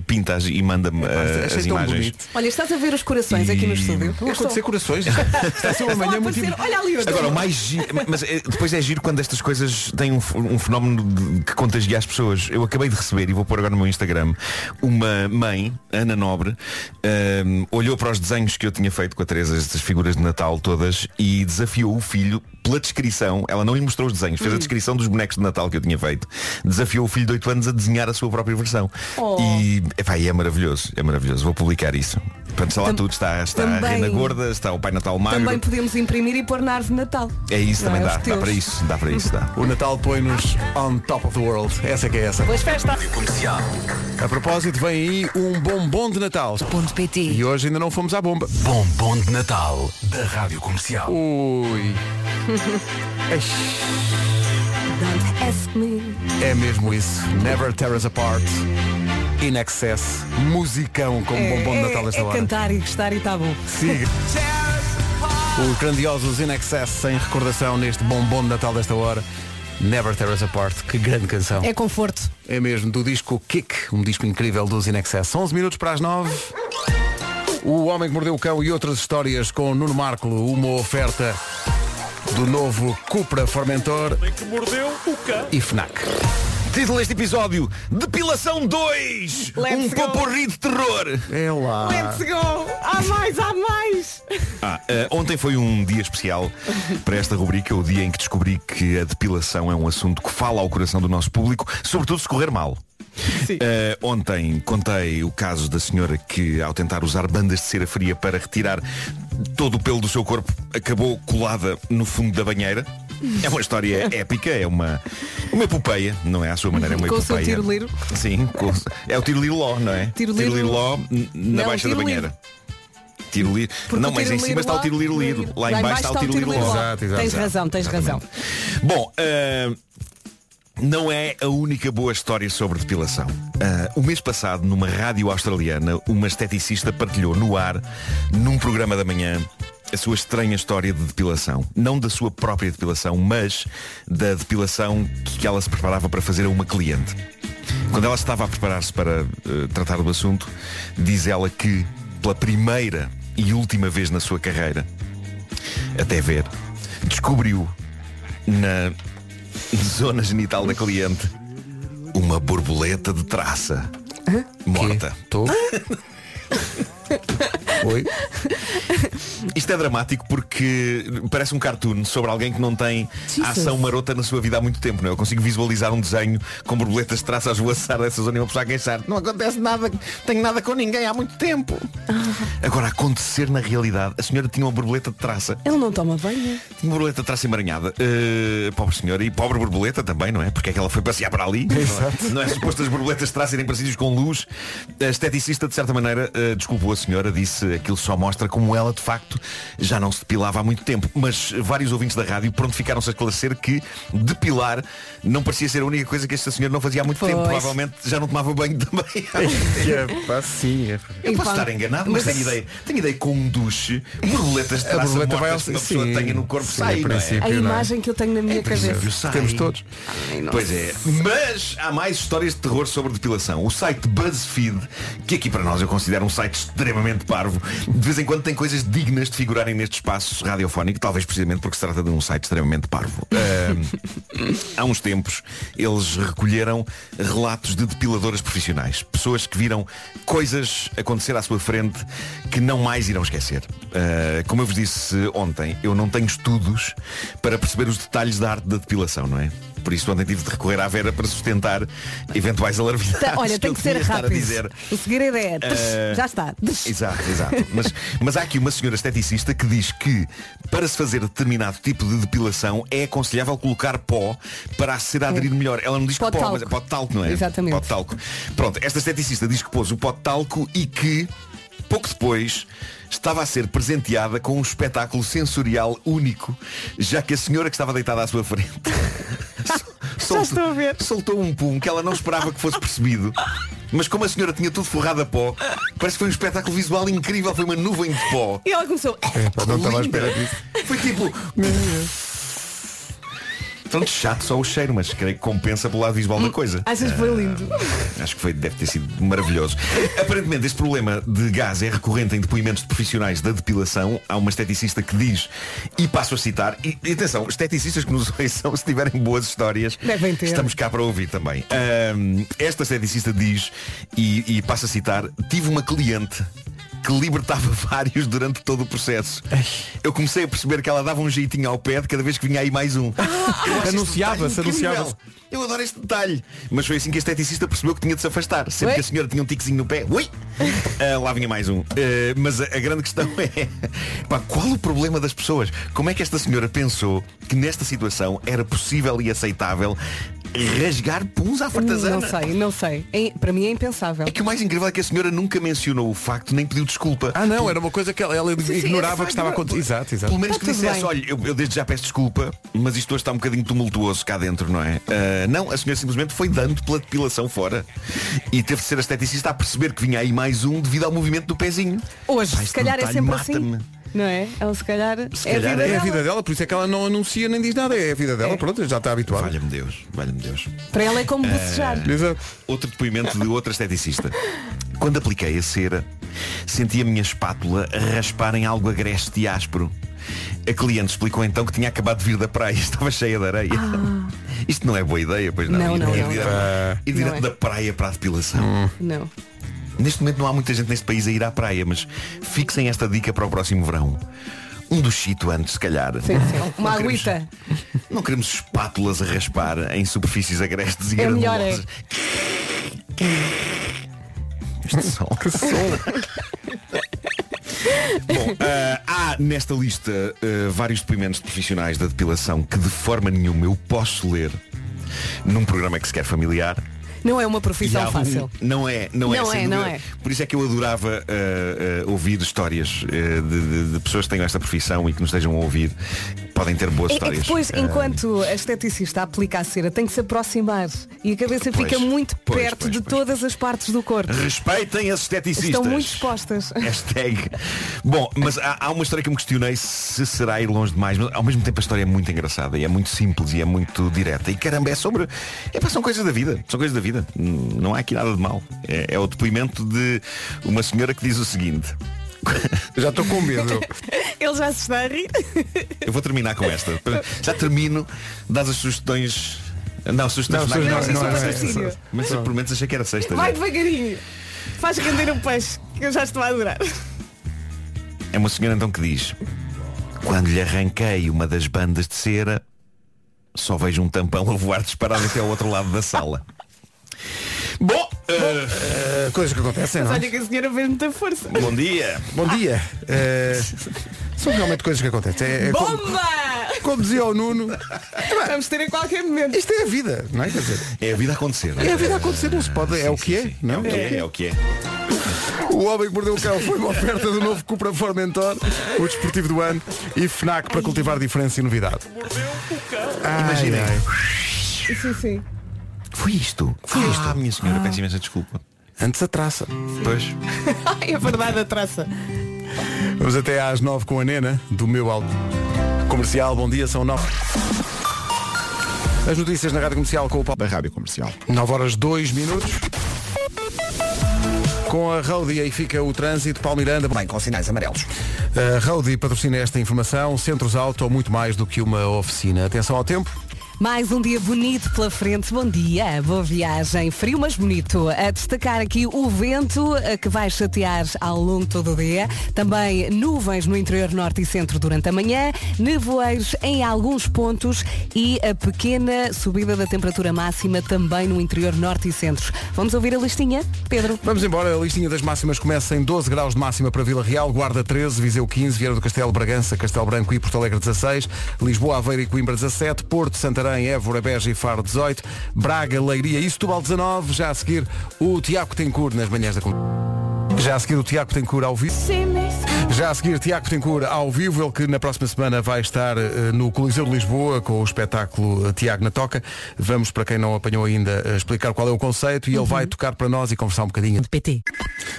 pinta-as e manda-me as tão imagens. bonito. Olha, estás a ver os corações aqui no estúdio? Estão a acontecer corações. Está a ser uma manhã muito. Olha ali outro. Agora, o mais giro, mas depois é giro quando estas coisas têm um, um fenómeno que contagia as pessoas. Eu acabei de receber, e vou pôr agora no meu Instagram, uma mãe, Ana Nobre, ehm, olhou para os desenhos que eu tinha feito com a Teresa, estas figuras de Natal todas, e desafiou o filho pela descrição, ela não lhe mostrou os desenhos, fez a descrição dos bonecos de Natal que eu tinha feito, desafiou o filho de 8 anos a desenhar a sua própria versão. Oh. E, epá, é maravilhoso, é maravilhoso. Vou publicar isso. Portanto, está lá Tam- tudo, está, está a também- Reina Gorda, está o Pai Natal Magro. Também podemos imprimir e pôr na árvore de Natal. É isso, Não também é? dá. Dá para isso, dá para isso, dá. O Natal põe-nos on top of the world. Essa é que é essa. Boas festas. Comercial. A propósito, vem aí um bombom de Natal. PT. E hoje ainda não fomos à bomba. Bombom de Natal da Rádio Comercial. Ui. É mesmo isso. Never tear us apart. In excess. Musicão como bombom de Natal é, desta é hora. cantar e gostar e está bom. Siga. Os grandiosos In Excess em recordação neste bombom de Natal desta hora. Never Tear Us Apart. Que grande canção. É conforto. É mesmo, do disco Kick, um disco incrível dos In Excess. 11 minutos para as 9. O Homem que Mordeu o Cão e outras histórias com Nuno Marco, uma oferta do novo Cupra Formentor e FNAC. Título deste episódio, Depilação 2! Let's um go. poporri de terror! É lá. Let's go! Há mais, há mais! Ah, eh, ontem foi um dia especial para esta rubrica, o dia em que descobri que a depilação é um assunto que fala ao coração do nosso público, sobretudo se correr mal. Eh, ontem contei o caso da senhora que, ao tentar usar bandas de cera fria para retirar todo o pelo do seu corpo, acabou colada no fundo da banheira. É uma história épica, é uma, uma epopeia, não é à sua maneira, é uma Com o seu epopeia. tiro-liro. Sim, com- é o tiro-liro-ló, não é? Tiro-liro- Tiro-liro-ló n- na Não, baixa da tiro-liro. banheira. Tiro-liro. Não, mas em tiro-liro cima está o lá- tiro-liro-liro. Lá em baixo está o tiro-liro-ló. Exato, exato. Tens razão, tens razão. Bom, ah, não é a única boa história sobre depilação. Ah, o mês passado, numa rádio australiana, uma esteticista partilhou no ar, num programa da manhã, a sua estranha história de depilação. Não da sua própria depilação, mas da depilação que ela se preparava para fazer a uma cliente. Quando ela estava a preparar-se para eh, tratar do assunto, diz ela que, pela primeira e última vez na sua carreira, até ver, descobriu na zona genital da cliente uma borboleta de traça morta. Estou. Oi. Isto é dramático porque parece um cartoon sobre alguém que não tem Jesus. ação marota na sua vida há muito tempo. Não é? Eu consigo visualizar um desenho com borboletas de traças a esvoaçar dessa zona e uma pessoa a queixar. Não acontece nada, tenho nada com ninguém há muito tempo. Agora, acontecer na realidade, a senhora tinha uma borboleta de traça. Ele não toma banho. Tinha uma borboleta de traça emaranhada. Uh, pobre senhora e pobre borboleta também, não é? Porque é que ela foi passear para ali. Não é, não é suposto as borboletas de traça irem para sítios com luz. A esteticista, de certa maneira, uh, desculpou a senhora, disse aquilo só mostra como ela, de facto, já não se depilava há muito tempo. Mas vários ouvintes da rádio pronto ficaram-se a esclarecer que depilar não parecia ser a única coisa que esta senhora não fazia há muito Pois. tempo. Provavelmente já não tomava banho também. há muito tempo. É, pá, sim, é. Eu posso estar enganado, mas, mas tenho, é- ideia, tenho ideia que com um duche, borboletas de A traça borboleta vai mortas ao- que uma pessoa sim, tenha no corpo sim, sai, é? A não é? imagem que eu tenho na minha cabeça. sai. Temos todos. Ai, Pois é, mas há mais histórias de terror sobre depilação. O site BuzzFeed, que aqui para nós eu considero um site extremamente parvo, de vez em quando tem coisas dignas de figurarem neste espaço radiofónico, talvez precisamente porque se trata de um site extremamente parvo. Ahm, há uns tempos eles recolheram relatos de depiladoras profissionais, pessoas que viram coisas acontecer à sua frente que não mais irão esquecer. Ah, como eu vos disse ontem, eu não tenho estudos para perceber os detalhes da arte da depilação, não é? Por isso ontem tive de recorrer à Vera para sustentar eventuais alarvidades. Tá, Olha, que tem que ser rápido. dizer. O segredo é. Eh, Já está. Exato, exato. Mas, mas há aqui uma senhora esteticista que diz que para se fazer determinado tipo de depilação é aconselhável colocar pó para a cera aderir melhor. Ela não diz Pó pó, mas é pó de talco, não é? Exatamente. Pó de talco. Pronto, esta esteticista diz que pôs o pó de talco e que pouco depois estava a ser presenteada com um espetáculo sensorial único, já que a senhora que estava deitada à sua frente soltou, estou a ver. soltou um pum que ela não esperava que fosse percebido. Mas como a senhora tinha tudo forrado a pó, parece que foi um espetáculo visual incrível, foi uma nuvem de pó. E ela começou. Pá, não estava à espera disso. Foi tipo. Pronto, chato só o cheiro, mas creio que compensa pelo lado visual da coisa. Achas que foi lindo? Acho que foi, deve ter sido maravilhoso. Aparentemente este problema de gás é recorrente em depoimentos de profissionais da depilação. Há uma esteticista que diz, e passo a citar, e, e atenção, esteticistas que nos ouçam, se tiverem boas histórias, Devem ter. estamos cá para ouvir também. Esta esteticista diz, e, e passo a citar, tive uma cliente que libertava vários durante todo o processo. Eu comecei a perceber que ela dava um jeitinho ao pé de cada vez que vinha aí mais um. Este Anunciava-se, anunciava-se. Eu adoro este detalhe. Mas foi assim que a esteticista percebeu que tinha de se afastar. Sempre Oi? que a senhora tinha um tiquezinho no pé, ui! Ah, lá vinha mais um. Ah, mas a, a grande questão é pá, qual o problema das pessoas? Como é que esta senhora pensou que nesta situação era possível e aceitável rasgar puns à fartazana? Não sei, não sei. É- para mim é impensável. É que o mais incrível é que a senhora nunca mencionou o facto, nem pediu desculpa. Ah não, era uma coisa que ela, ela sim, ignorava é que estava a acontecer. Exato, exato. Pelo menos que dissesse, bem. olha, eu, eu desde já peço desculpa, mas isto hoje está um bocadinho tumultuoso cá dentro, não é? Ah, não, a senhora simplesmente foi dando pela depilação fora. E teve de ser a esteticista a perceber que vinha aí mais um devido ao movimento do pezinho. Hoje, Pá, se calhar é sempre mata-me. assim. Não é? Ela se calhar, Se é a calhar vida é a É a dela. vida dela, por isso é que ela não anuncia nem diz nada. É a vida dela, pronto, já está habituada. Valha-me Deus, valha-me Deus. Para ela é como bocejar. Exato. Outro depoimento de outra esteticista. Quando apliquei a cera, senti a minha espátula a raspar em algo agreste e áspero. A cliente explicou então que tinha acabado de vir da praia, estava cheia de areia. Isto não é boa ideia, pois não. Não, não, Ir não, direto- não. Ir direto Não é. da praia para a depilação. Não. Neste momento não há muita gente neste país a ir à praia, mas fixem esta dica para o próximo verão. Um duchito antes, se calhar. Sim, sim. Uma Não queremos- agüita. Não queremos espátulas a raspar em superfícies agrestes e É melhor, granulosas. Este som. Que som. Bom, ah, há nesta lista ah, vários depoimentos de profissionais da depilação que de forma nenhuma eu posso ler num programa que se quer familiar. Não é uma profissão um- fácil. Não é, não, é, Não sem é, não dúvida. é. Por isso é que eu adorava ah, ah, ouvir histórias ah, de, de- de pessoas que tenham esta profissão e que nos estejam a ouvir. Podem ter boas É, é histórias. depois, Ah, enquanto a esteticista aplica a cera, tem que se aproximar e a cabeça Pois, fica muito pois, perto pois, de todas as partes do corpo. Respeitem as esteticistas. Estão muito expostas. Hashtag. Bom, mas há, há uma história que eu me questionei se será ir longe demais, mas ao mesmo tempo a história é muito engraçada e é muito simples e é muito direta. E caramba, é sobre. É, são coisas da vida. São coisas da vida. Hum, Não há aqui nada de mal. É, é o depoimento de uma senhora que diz o seguinte. Já estou com medo. Ele já se está a rir. Eu vou terminar com esta. Já termino, das as sugestões. Não, sugestões Não, não, não, não, não, não, é essa. Mas por menos achei que era sexta. Vai já. devagarinho. Faz render o peixe, que eu já estou a adorar. É uma senhora então que diz Quando lhe arranquei uma das bandas de cera Só vejo um tampão a voar disparado até ao outro lado da sala Bom, Uh, coisas que acontecem, Mas não é? olha que a senhora fez muita força. bom dia Bom dia. Uh, são realmente coisas que acontecem. É, é como, Bomba! como dizia o Nuno, Vamos ter em qualquer momento. isto é a vida, não é? Quer dizer, É a vida a acontecer não é a vida a acontecer, não se pode, é o que é, não É o que é, é o que é O Homem que Mordeu o Cão foi uma oferta do novo Cupra Formentor, o desportivo do ano, e FNAC para cultivar diferença e novidade. Ai, Imaginem. ai. Sim, sim. Foi isto Foi isto Ah, minha senhora, peço imensa desculpa Antes a traça. Pois Ai, é verdade a traça. Vamos até às nove com a Nena, do meu alto. Comercial, bom dia, são nove. As notícias na Rádio Comercial com o Paulo. Da Rádio Comercial. 9 horas 2 minutos. Com a Roadie aí fica o trânsito, Paulo Miranda. Bem, com sinais amarelos. A Roadie patrocina esta informação, centros auto ou muito mais do que uma oficina. Atenção ao tempo. Mais um dia bonito pela frente. Bom dia, boa viagem. Frio, mas bonito. A destacar aqui o vento eh, que vai chatear ao longo todo o dia. Também nuvens no interior norte e centro durante a manhã. Nevoeiros em alguns pontos e a pequena subida da temperatura máxima também no interior norte e centro. Vamos ouvir a listinha, Pedro? Vamos embora, a listinha das máximas começa em 12 graus de máxima para Vila Real, Guarda 13, Viseu 15, Vieira do Castelo, Bragança, Castelo Branco e Porto Alegre 16, Lisboa, Aveiro e Coimbra 17, Porto, Santarém, Évora, Beja e Faro 18, Braga, Leiria e Setúbal 19, já a seguir o Tiago Tencourt nas manhãs da Com- já a seguir o Tiago Tencourt ao vivo. Já a seguir Tiago Tencourt ao vivo, ele que na próxima semana vai estar eh, no Coliseu de Lisboa com o espetáculo eh, Tiago na Toca. Vamos, para quem não apanhou ainda, eh, explicar qual é o conceito e ele vai tocar para nós e conversar um bocadinho. PT.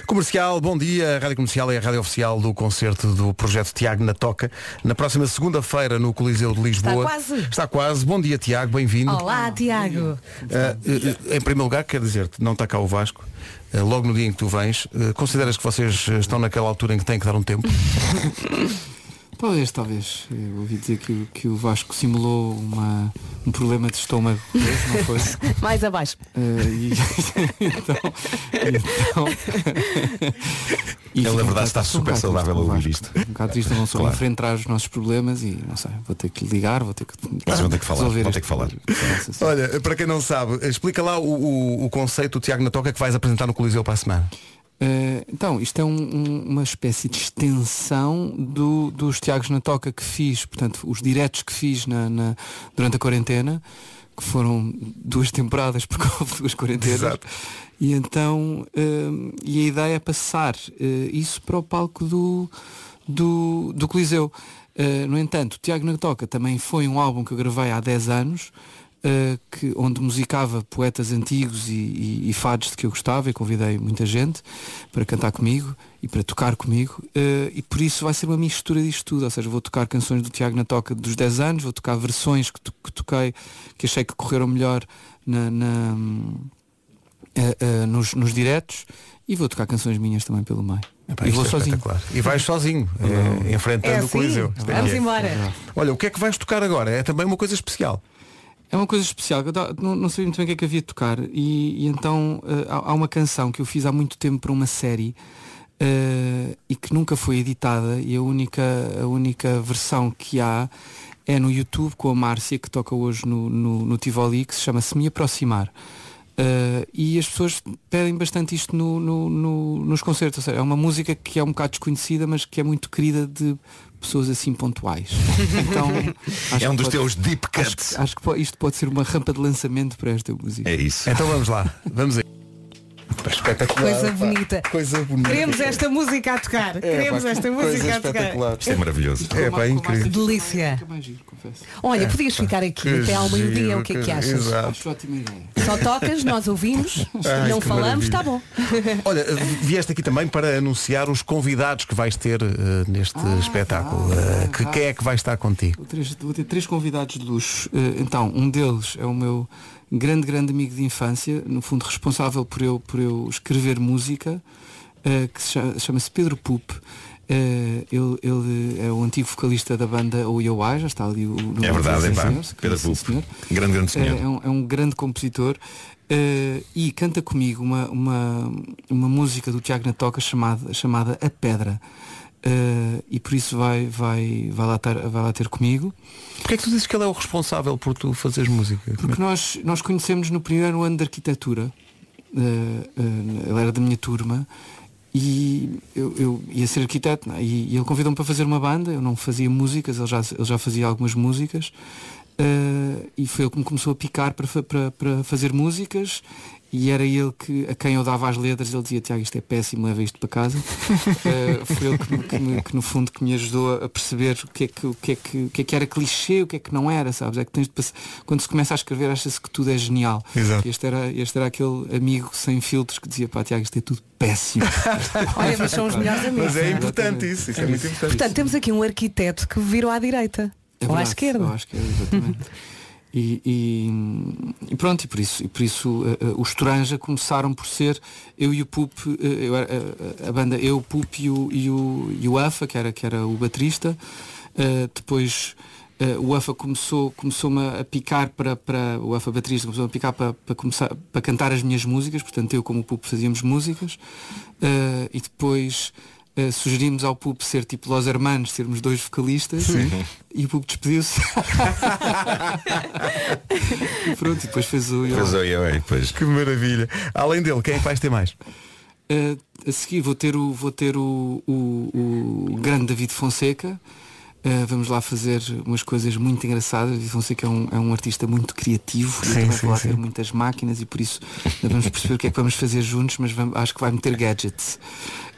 Comercial, bom dia. A Rádio Comercial é a rádio oficial do concerto do projeto Tiago na Toca. Na próxima segunda-feira no Coliseu de Lisboa. quase. Está quase. Bom dia, Tiago. Bem-vindo. Olá, Tiago. Ah, eh, em primeiro lugar, quero dizer-te, não está cá o Vasco. Ah, logo no dia em que tu vens, eh, consideras que vocês eh, estão naquela altura em que têm que dar um tempo? Talvez, talvez. Eu ouvi dizer que, o- que o Vasco simulou uma, um problema de estômago, não foi? Mais abaixo. Eh, e, então, então e Ele, na um verdade, está um super bocado saudável a com o ouvir isto. Um bocado triste, não só Claro. enfrentar os nossos problemas e não sei, vou ter que ligar, vou ter que. Vocês vão ter que falar, resolver vão ter que falar. essa- Olha, para quem não sabe, explica lá o, o, o conceito do Tiago na Toca que vais apresentar no Coliseu para a semana. Eh, então, isto é um- um- uma espécie de extensão do- dos Tiagos na Toca que fiz, portanto, os diretos que fiz na- na- durante a quarentena, que foram duas temporadas porque houve duas quarentenas. Exato. E então, eh, e a ideia é passar eh, isso para o palco do, do, do Coliseu. No entanto, Tiago na Toca também foi um álbum que eu gravei há 10 anos, eh, que, onde musicava poetas antigos e, e, e fados de que eu gostava e convidei muita gente para cantar comigo e para tocar comigo eh, e por isso vai ser uma mistura disto tudo, ou seja, vou tocar canções do Tiago na Toca dos 10 anos, vou tocar versões que, to- que toquei que achei que correram melhor na, na, eh, nos, nos diretos e vou tocar canções minhas também pelo meio. Epá, e vou é sozinho. E vais sozinho, eh, enfrentando É o assim? Coliseu. Isto é Vamos é. embora. Olha, o que é que vais tocar agora? É também uma coisa especial. É uma coisa especial, não, não sabia muito bem o que é que havia de tocar e, e então eh, há, há uma canção que eu fiz há muito tempo para uma série eh, e que nunca foi editada e a única, a única versão que há é no YouTube com a Márcia que toca hoje no, no, no Tivoli que se chama Se Me Aproximar. Eh, e as pessoas pedem bastante isto no, no- no- nos concertos. Seja, é uma música que é um bocado desconhecida, mas que é muito querida de pessoas assim pontuais. Então, acho É um que dos pode- teus deep Acho cuts. que, acho que isto pode ser uma rampa de lançamento para esta música. É isso. Então vamos lá, vamos aí. Espetacular. Coisa pá. bonita. Coisa bonita. Queremos esta música a tocar. Queremos pá, esta música a tocar. espetacular. Isto é maravilhoso. É pá, incrível. Delícia. Olha, podias ficar aqui Que até ao meio-dia, o que é que achas? Exato. Acho ótima ideia. Só tocas, nós ouvimos, Ai, não falamos, está bom. Olha, vieste aqui também para anunciar os convidados que vais ter eh, neste espetáculo. Eh, que, quem é que vai estar contigo? Vou, três- vou ter três convidados de luxo. Eh, então, um deles é o meu grande, grande amigo de infância, no fundo responsável por eu, por eu escrever música, eh, que se cha- chama-se Pedro Pup. Eh, ele, ele é o antigo vocalista da banda O Yoai, já está ali o no É verdade, é pá. senhor, se Pedro Pup. senhor. Grande, grande senhor. É, um, é um grande compositor eh, e canta comigo uma, uma, uma música do Tiago na Toca chamada, chamada A Pedra. Eh, e por isso vai, vai, vai, lá ter, vai lá ter comigo. Porquê é que tu dizes que ele é o responsável por tu fazeres música? Porque nós, nós conhecemos no primeiro ano de arquitetura. Eh, eh, ele era da minha turma e eu, eu ia ser arquiteto não é? e, e ele convidou-me para fazer uma banda. Eu não fazia músicas, ele já, ele já fazia algumas músicas. e foi ele que me começou a picar para, para, para fazer músicas e era ele que, a quem eu dava as letras, ele dizia, Tiago, isto é péssimo, leva isto para casa. Eh, foi ele que, me- que me- que, no fundo que me ajudou a perceber o que, é que, o, que é que, o que é que era clichê, o que é que não era, sabes? É que tens de pass- quando se começa a escrever acha-se que tudo é genial. Exato. Este era, este era aquele amigo sem filtros que dizia, pá Tiago, isto é tudo péssimo. Olha, mas são os melhores amigos. Mas é importante isso, isso é muito importante. Portanto, temos aqui um arquiteto que virou à direita. É ou à verdade, esquerda. ou à esquerda, exatamente. E, e- e pronto, e por isso, e por isso eh, eh, os Toranja começaram por ser eu e o Pup, eh, eu a banda eu, o Pup e o, e o, e o Afa, que era, que era o baterista. Depois o Afa começou, começou-me a picar para, para o Afa baterista começou a picar para, para começar para cantar as minhas músicas, portanto eu como o Pup fazíamos músicas e depois eh, sugerimos ao Pup ser tipo Los Hermanos, sermos dois vocalistas Sim. e o Pup despediu-se. e pronto, e depois fez o Fez o Yo, pois. Que maravilha. Além dele, quem é que vais ter mais? Eh, a seguir vou ter o, vou ter o, o, o grande David Fonseca. Eh, vamos lá fazer umas coisas muito engraçadas. David Fonseca é um, é um artista muito criativo e Sim, eu também sim, sim. ter muitas máquinas e por isso ainda vamos perceber o que é que vamos fazer juntos, mas vamos- acho que vai meter gadgets.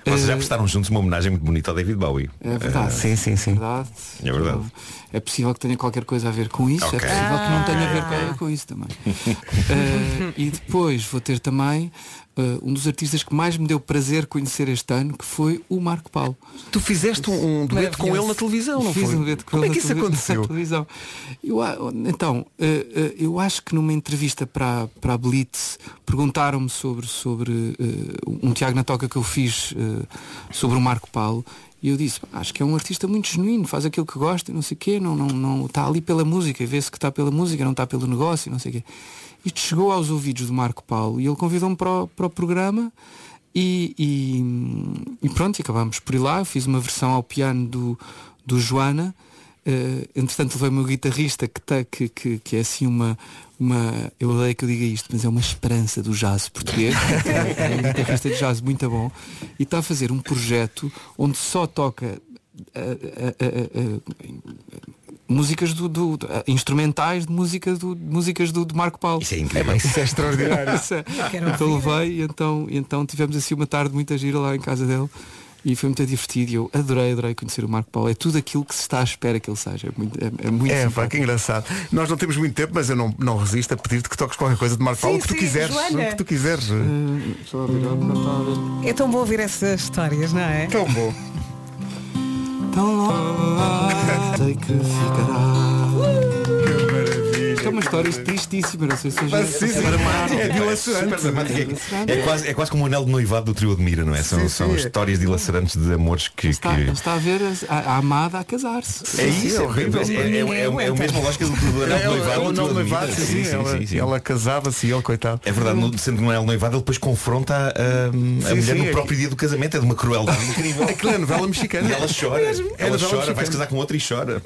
Vocês já Eh, prestaram juntos uma homenagem muito bonita ao David Bowie. É verdade. Sim, sim, sim. verdade. É verdade. É possível que tenha qualquer coisa a ver com isso, Ok. é possível que não tenha a ver com, com isso também. Eh, e depois vou ter também eh, um dos artistas que mais me deu prazer conhecer este ano, que foi o Marco Paulo. Tu fizeste um, um dueto com ele na televisão, não Fiz foi? um dueto com Como é ele que na isso aconteceu? na televisão. Eu, então, eh, eu acho que numa entrevista para, para a Blitz perguntaram-me sobre, sobre eh, um Tiago na Toca que eu fiz sobre o Marco Paulo e eu disse, "Pá, acho que é um artista muito genuíno, faz aquilo que gosta não sei o quê, não, não, não está ali pela música, e vê-se que está pela música, não está pelo negócio não sei o quê. Isto chegou aos ouvidos do Marco Paulo e ele convidou-me para o, para o programa e, e, e pronto, acabámos por ir lá, eu fiz uma versão ao piano do, do Joana, eh, entretanto levei o meu guitarrista que, tá, que, que, que é assim uma, uma. Eu odeio que eu diga isto, mas é uma esperança do jazz português. é um guitarrista de jazz muito bom e está a fazer um projeto onde só toca músicas do, do- do- eh, instrumentais de música do, de músicas do, do Marco Paulo. Isso é incrível. Isso é extraordinário. Isso é. Quero Então levei e então, e então tivemos assim uma tarde muito gira lá em casa dele e foi muito divertido e eu adorei, adorei conhecer o Marco Paulo. É tudo aquilo que se está à espera que ele seja. É muito, é, é muito É, pá, que engraçado. Nós não temos muito tempo, mas eu não, não resisto a pedir-te que toques qualquer coisa de Marco Sim, Paulo que tu quiseres. Joana. O que tu quiseres. Eh. É tão bom ouvir essas histórias, não é? Tão bom. Tão longe sei que ficará. É uma história tristíssima, não sei se. Mas sim, sim. É dilacerante. Super. É, é quase, é quase como o anel de noivado do trio Admira, não é? São, Sim, são histórias dilacerantes de amores que. Está, que- está a ver a, a- amada a casar-se. É isso, é, horrível. é, é, é, é, é a mesma lógica do, do anel de noivado. o do anel trio noivado, Admira. sim, sim, ela, sim, sim. ela casava-se e ele, coitado. É verdade, no, sendo que no anel de noivado ele depois confronta a, a- a mulher sim, no é- próprio dia do casamento. É de uma crueldade incrível. Aquilo é novela mexicana. E ela chora. É Ela chora, vai se casar com outro e chora.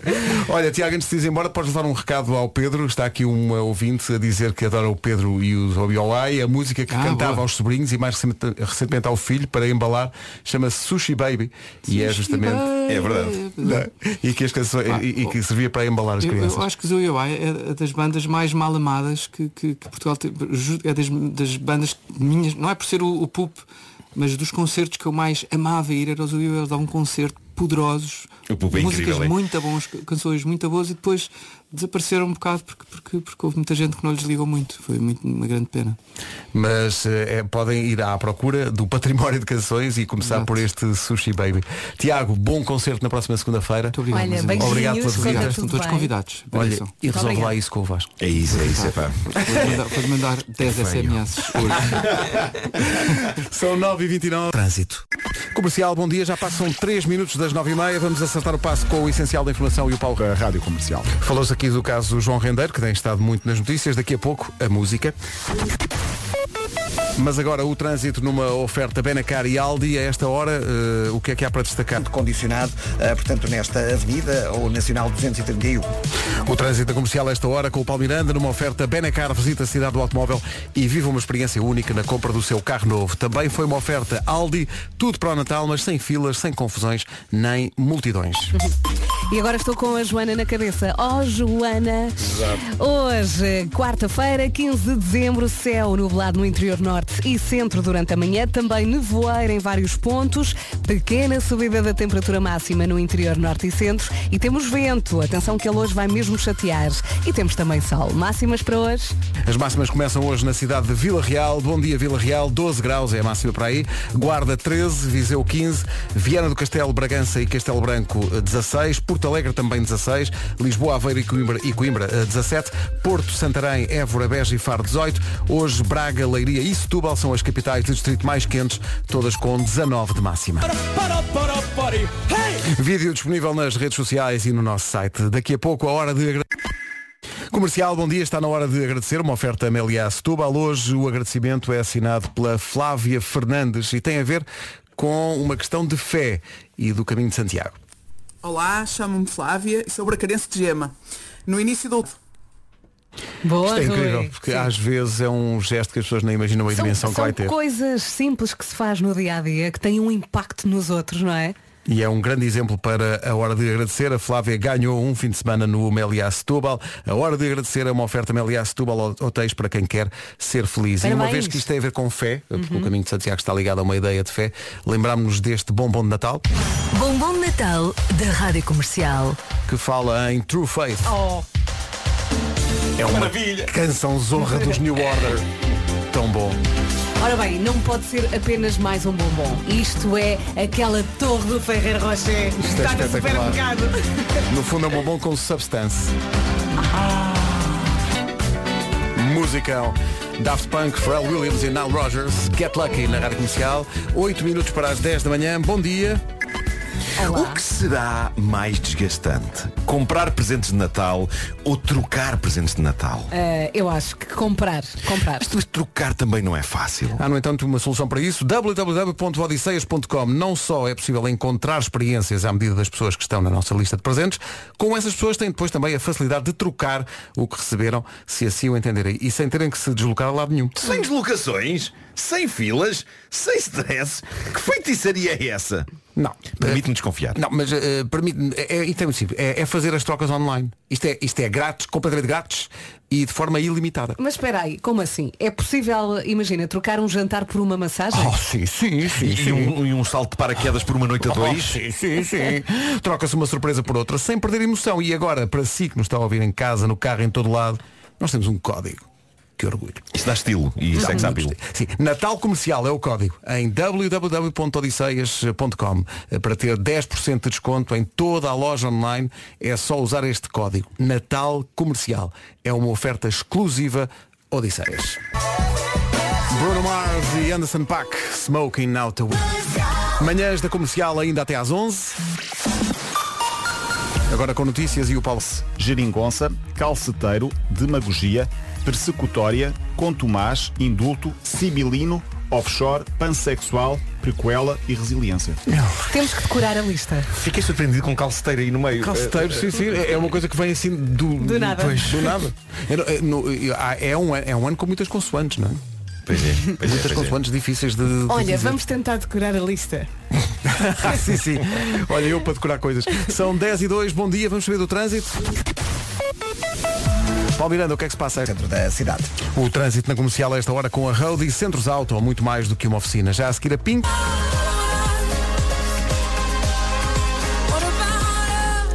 Olha, Tiago, antes de ir embora, podes levar um recado ao Pedro. Está aqui um ouvinte a dizer que adora o Pedro e o Obiolai, a música que Ah, cantava boa. aos sobrinhos e mais recente- recentemente ao filho para embalar, chama-se Sushi Baby. e é justamente. É verdade. Não, e, que as canções, Ah, e, e que servia para embalar as Eu, crianças. eu acho que Zoe Ai é das bandas mais mal amadas que, que- que Portugal tem. É das, das bandas minhas, não é por ser o, o Pup, mas dos concertos que eu mais amava ir era os Zoe Ai, eles davam um concerto poderosos, O é músicas incrível, é? muito bons, canções muito boas e depois desapareceram um bocado porque, porque, porque houve muita gente que não lhes ligou muito. Foi muito, uma grande pena. Mas eh, é, podem ir à procura do património de canções e começar Exato. por este Sushi Baby. Tiago, bom concerto na próxima segunda-feira. Muito obrigado. Olha, beijinhos, Obrigado pela visita. Estão todos bem. convidados. Olha, e resolve obrigada. lá isso com o Vasco. É isso, é isso, é pá. Pode mandar, pode mandar 10 SMS hoje. São 9h29. Trânsito. Comercial, bom dia. Já passam 3 minutos das 9h30. Vamos acertar o passo com o essencial da informação e o Paulo. Da Rádio Comercial. Falou-se aqui do caso do João Rendeiro, que tem estado muito nas notícias. Daqui a pouco, a música. Mas agora o trânsito numa oferta Benacar e Aldi, a esta hora, eh, o que é que há para destacar? Condicionado, eh, portanto, nesta avenida, ou Nacional 231. O trânsito comercial a esta hora com o Paulo Miranda, numa oferta Benacar, visita a cidade do automóvel e viva uma experiência única na compra do seu carro novo. Também foi uma oferta Aldi, tudo para o Natal, mas sem filas, sem confusões, nem multidões. E agora estou com a Joana na cabeça. Oh, Joana! Hoje, quarta-feira, 15 de dezembro, céu nublado no interior norte e centro durante a manhã, também nevoeiro em vários pontos, pequena subida da temperatura máxima no interior norte e centro e temos vento. Atenção que ele hoje vai mesmo chatear. E temos também sol. Máximas para hoje? As máximas começam hoje na cidade de Vila Real. Bom dia, Vila Real. 12 graus é a máxima para aí. Guarda 13, Viseu 15, Viana do Castelo, Bragança e Castelo Branco 16, Porto Alegre também 16, Lisboa, Aveiro e Coimbra, e Coimbra eh, 17, Porto, Santarém, Évora, Beja e Faro 18. Hoje Braga, Leiria e Setúbal são as capitais do distrito mais quentes, todas com 19 de máxima. Vídeo disponível nas redes sociais e no nosso site. Daqui a pouco a hora de Comercial, bom dia, está na hora de agradecer uma oferta Amélia Setúbal. Hoje o agradecimento é assinado pela Flávia Fernandes e tem a ver com uma questão de fé e do caminho de Santiago. Olá, chamo-me Flávia e sou bracarense de Gema. No início do Boa, Isto é incrível, Rui. porque às vezes é um gesto que as pessoas nem imaginam a São, dimensão que são vai ter. coisas simples que se faz no dia a dia que têm um impacto nos outros, não é? E é um grande exemplo para a hora de agradecer. A Flávia ganhou um fim de semana no Meliá Setúbal. A hora de agradecer é uma oferta Meliá Setúbal Hotéis para quem quer ser feliz. E uma Parabéns. vez que isto tem a ver com fé, porque Uhum. o caminho de Santiago está ligado a uma ideia de fé, lembrámos-nos deste bombom de Natal, Bombom de Natal da Rádio Comercial. que fala em True Faith. Oh. É uma canção zorra dos New Order. Tão bom. Ora bem, não pode ser apenas mais um bombom. Isto é aquela torre do Ferreiro Rocher. Isto é Está no espetacular. supermercado. No fundo é um bombom com substance. Musicão. Daft Punk, Pharrell Williams e Nile Rogers. Get Lucky na Rádio Comercial. 8 minutos para as 10 da manhã. Bom dia. O que será mais desgastante? Comprar presentes de Natal ou trocar presentes de Natal? Ah, eu acho que comprar. Comprar. Mas trocar também não é fácil. Há, no entanto, uma solução para isso. www.odisseias.com Não só é possível encontrar experiências à medida das pessoas que estão na nossa lista de presentes, como essas pessoas têm depois também a facilidade de trocar o que receberam, se assim o entenderem, e sem terem que se deslocar a lado nenhum. Sem deslocações, sem filas, sem stress. Que feitiçaria é essa? Não. Permite-me desconfiar. Não, mas eh, permite é, é, é simples. É, é fazer as trocas online. Isto é, isto é grátis, completamente grátis e de forma ilimitada. Mas espera aí, como assim? É possível, imagina, trocar um jantar por uma massagem? Oh, sim, sim, sim. E, um, e um salto de paraquedas por uma noite a Oh, dois? sim, sim, sim. Troca-se uma surpresa por outra sem perder emoção. E agora, para si que nos está a ouvir em casa, no carro, em todo lado, nós temos um código. Que orgulho. Isso dá estilo e Dá sex appeal. Sim, Natal Comercial é o código em www.odisseias.com Eh, para ter 10% de desconto em toda a loja online é só usar este código. Natal Comercial. É uma oferta exclusiva Odisseias. Bruno Mars e Anderson Paak Smoking Out the Wind. Manhãs da Comercial ainda até às 11 Agora com notícias e o Paulo. Geringonça, calceteiro, demagogia, persecutória, contumaz, indulto, sibilino, offshore, pansexual, prequela e resiliência. Temos que decorar a lista. Fiquei surpreendido com calceteiro aí no meio. Calceteiro, sim, sim, é uma coisa que vem assim do, Do nada. Pois, do nada. É, no- é, é um, ano- é um ano com muitas consoantes, não é? Pois é, pois é, muitas é. consoantes difíceis de, de Olha, dizer. vamos tentar decorar a lista. Ah, sim, sim. Olha, eu para decorar coisas. São 10 e 2, bom dia, vamos saber do trânsito. Paulo Miranda, o que é que se passa aí? Dentro da cidade. O trânsito na comercial a esta hora com a Road e Centros Auto, muito mais do que uma oficina. Já a seguir a Pink.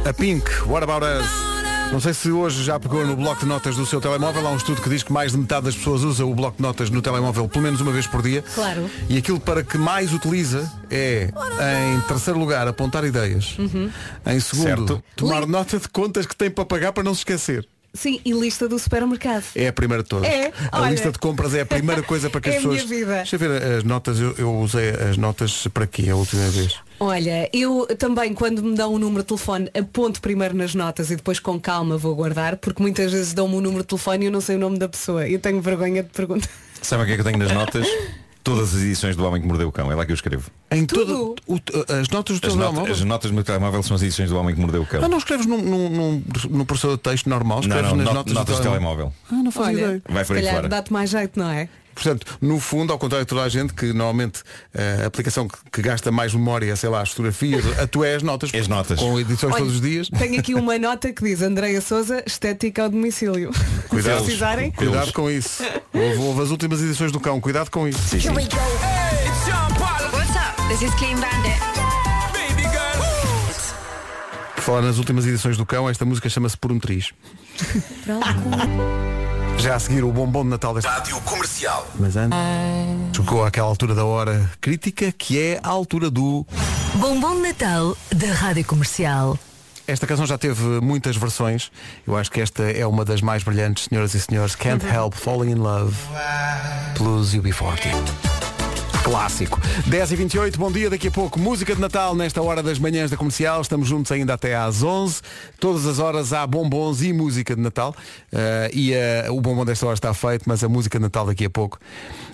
A Pink, What About Us? Não sei se hoje já pegou no bloco de notas do seu telemóvel. Há um estudo que diz que mais de metade das pessoas usa o bloco de notas no telemóvel pelo menos uma vez por dia. Claro. E aquilo para que mais utiliza é, em terceiro lugar, apontar ideias. Uhum. Em segundo, Certo. tomar nota de contas que tem para pagar para não se esquecer. Sim, e lista do supermercado. É a primeira de todas. É, a olha. lista de compras é a primeira coisa para que É as minha pessoas. vida. Deixa eu ver as notas, eu, eu usei as notas para aqui a última vez. Olha, eu também quando me dão um número de telefone aponto primeiro nas notas e depois com calma vou guardar, porque muitas vezes dão-me um número de telefone e eu não sei o nome da pessoa. E eu tenho vergonha de perguntar. Sabe o que é que eu tenho nas notas? Todas as edições do Homem que Mordeu o Cão, é lá que eu escrevo. Em Tudo? todo o- as notas do As, teu not- telemóvel? as notas do meu telemóvel são as edições do Homem que Mordeu o Cão. Ah, não escreves num, num, num, num processador de texto normal, não, escreves não, nas not- notas, notas do do telemóvel. Ah, não fazia Olha, ideia. Vai por se aí calhar fora. dá-te mais jeito, não é? Portanto, no fundo, ao contrário de toda a gente, que normalmente eh, a aplicação que, que gasta mais memória, sei lá, as fotografias, a tu é as notas. As notas. Com edições Olha, todos os dias. Tenho aqui uma nota que diz Andreia Souza, estética ao domicílio. Cuidado, Se precisarem. cuidado com isso. Houve, houve as últimas edições do cão, cuidado com isso. Sim, sim. What's up? This is Clean Bandit. Por falar nas últimas edições do cão, esta música chama-se Por um Triz. Já a seguir o bombom de Natal desta. Rádio Comercial. Mas antes, chegou àquela altura da hora crítica, que é a altura do. Bombom de Natal da Rádio Comercial. Esta canção já teve muitas versões. Eu acho que esta é uma das mais brilhantes, senhoras e senhores. Can't Help Falling in Love. Plus UB40. Clássico. 10 e 28 bom dia. Daqui a pouco, música de Natal nesta hora das manhãs da comercial. Estamos juntos ainda até às 11. Todas as horas há bombons e música de Natal. Eh, e eh, o bombom desta hora está feito, mas a música de Natal daqui a pouco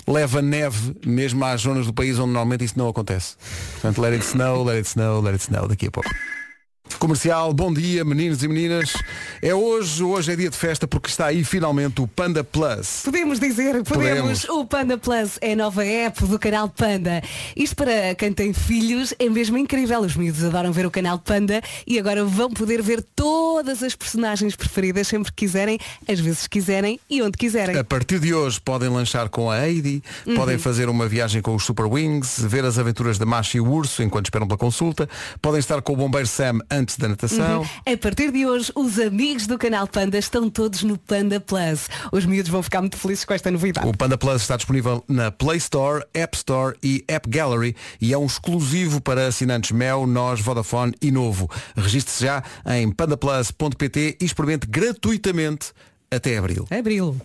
leva neve mesmo às zonas do país onde normalmente isso não acontece. Portanto, let it snow, let it snow, let it snow daqui a pouco. Comercial, bom dia, meninos e meninas. É hoje, hoje é dia de festa porque está aí finalmente o Panda Plus. Podemos dizer, podemos. Podemos. O Panda Plus é a nova app do canal Panda. Isto para quem tem filhos é mesmo incrível. Os miúdos adoram ver o canal Panda e agora vão poder ver todas as personagens preferidas sempre que quiserem, às vezes que quiserem e onde quiserem. A partir de hoje podem lanchar com a Heidi, Uhum. podem fazer uma viagem com os Super Wings, ver as aventuras da Macha e o Urso enquanto esperam pela consulta, podem estar com o Bombeiro Sam antes da natação. Uhum. A partir de hoje, os amigos do canal Panda estão todos no Panda Plus. Os miúdos vão ficar muito felizes com esta novidade. O Panda Plus está disponível na Play Store, App Store e App Gallery e é um exclusivo para assinantes Mel, Nós, Vodafone e Novo. Registre-se já em pandaplus.pt e experimente gratuitamente até abril. Abril.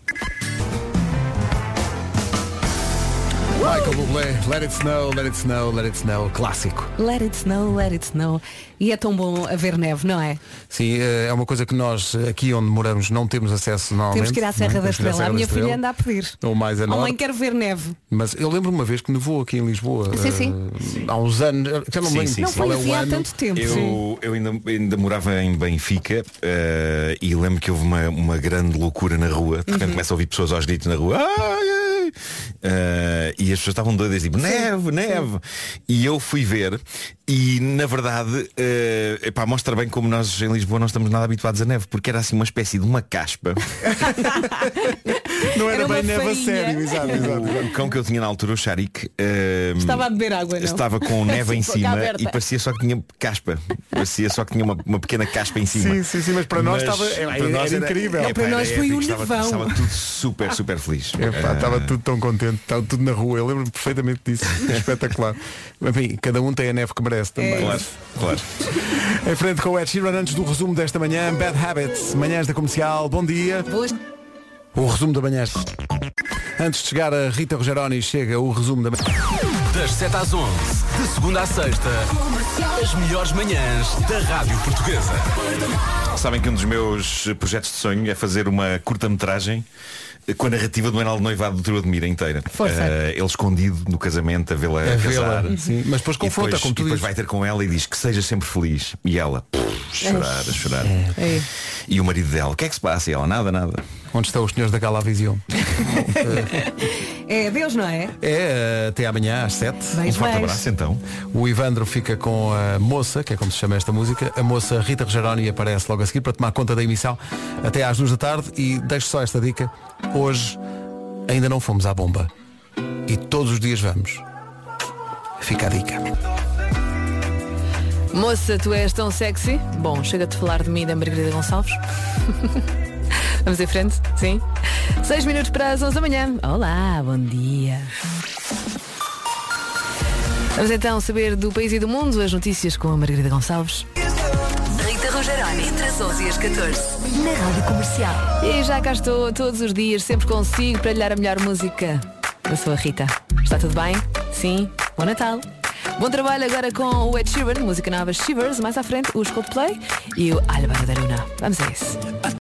Michael Bublé, Let It Snow, Let It Snow, Let It Snow, clássico. Let it snow, let it snow. E é tão bom haver neve, não é? Sim, eh, é uma coisa que nós aqui onde moramos não temos acesso normalmente. Temos que ir à Serra não é? da Estrela. Serra A minha Estrela. filha anda a pedir. Ou mais a A mãe norte. quer ver neve. Mas eu lembro uma vez que nevou aqui em Lisboa. Sim, eh, sim. Há uns anos. Já não me Sim, lembro sim, Não sim. foi é assim há ano. tanto tempo. Eu, eu ainda, ainda morava em Benfica eh, e lembro que houve uma, uma grande loucura na rua. De repente Uhum. começa a ouvir pessoas aos gritos na rua. Ai, Eh, e as pessoas estavam doidas, tipo, neve, neve. E eu fui ver e na verdade eh, epá, mostra bem como nós em Lisboa não estamos nada habituados a neve, porque era assim uma espécie de uma caspa. Não era, Era bem neve a farinha. sério, exato, exato. exato. O cão que eu tinha na altura, o Sharik, eh, Estava a beber água, não? estava com neve em cima e parecia só que tinha caspa. Parecia só que tinha uma, uma pequena caspa em cima. Sim, sim, sim, mas para nós estava- era- era incrível. Não, para nós foi épico, um estava, nevão. estava tudo super, super feliz. Epá, Eh, Estava tudo tão contente, estava tudo na rua. Eu lembro perfeitamente disso. Espetacular. Enfim, cada um tem a neve que merece também. É. Claro, claro. Em frente com o Ed Sheeran antes do resumo desta manhã, Bad Habits, manhãs da comercial, bom dia. Boas- O resumo da manhã. Antes de chegar a Rita Rogeroni, chega o resumo da manhã. Das 7 às 11, de segunda à sexta, as melhores manhãs da Rádio Portuguesa. Sabem que um dos meus projetos de sonho é fazer uma curta-metragem com a narrativa do anel de noivado do Trio Admira inteira. Força. Eh, ele escondido no casamento a vê-la A casar. sim. Mas depois confronta, depois, como tu e depois vai ter com ela e diz que seja sempre feliz. E ela, pff, chorar, a chorar. É. E o marido dela, o que é que se passa? E ela, nada, nada. Onde estão os senhores da Galavision? É Deus, não é? É até amanhã às 7. Um forte abraço então. O Ivandro fica com a moça, que é como se chama esta música. A moça Rita Rogeroni aparece logo a seguir para tomar conta da emissão até às 2 da tarde. E deixo só esta dica. Hoje ainda não fomos à bomba. E todos os dias vamos. Fica a dica. Moça, tu és tão sexy. Bom, chega-te a falar de mim da Margarida Gonçalves. Vamos em frente? Sim? Seis minutos para as 11 da manhã. Olá, bom dia. Vamos então saber do país e do mundo as notícias com a Margarida Gonçalves. Rita Rogeroni, entre as às 11 e às 14 na Rádio Comercial. E já cá estou todos os dias, sempre consigo para lhe dar a melhor música. Eu sou a Rita. Está tudo bem? Sim? Bom Natal. Bom trabalho agora com o Ed Sheeran, música nova Shivers, mais à frente os Coldplay e o Álvaro da Luna. Vamos a isso.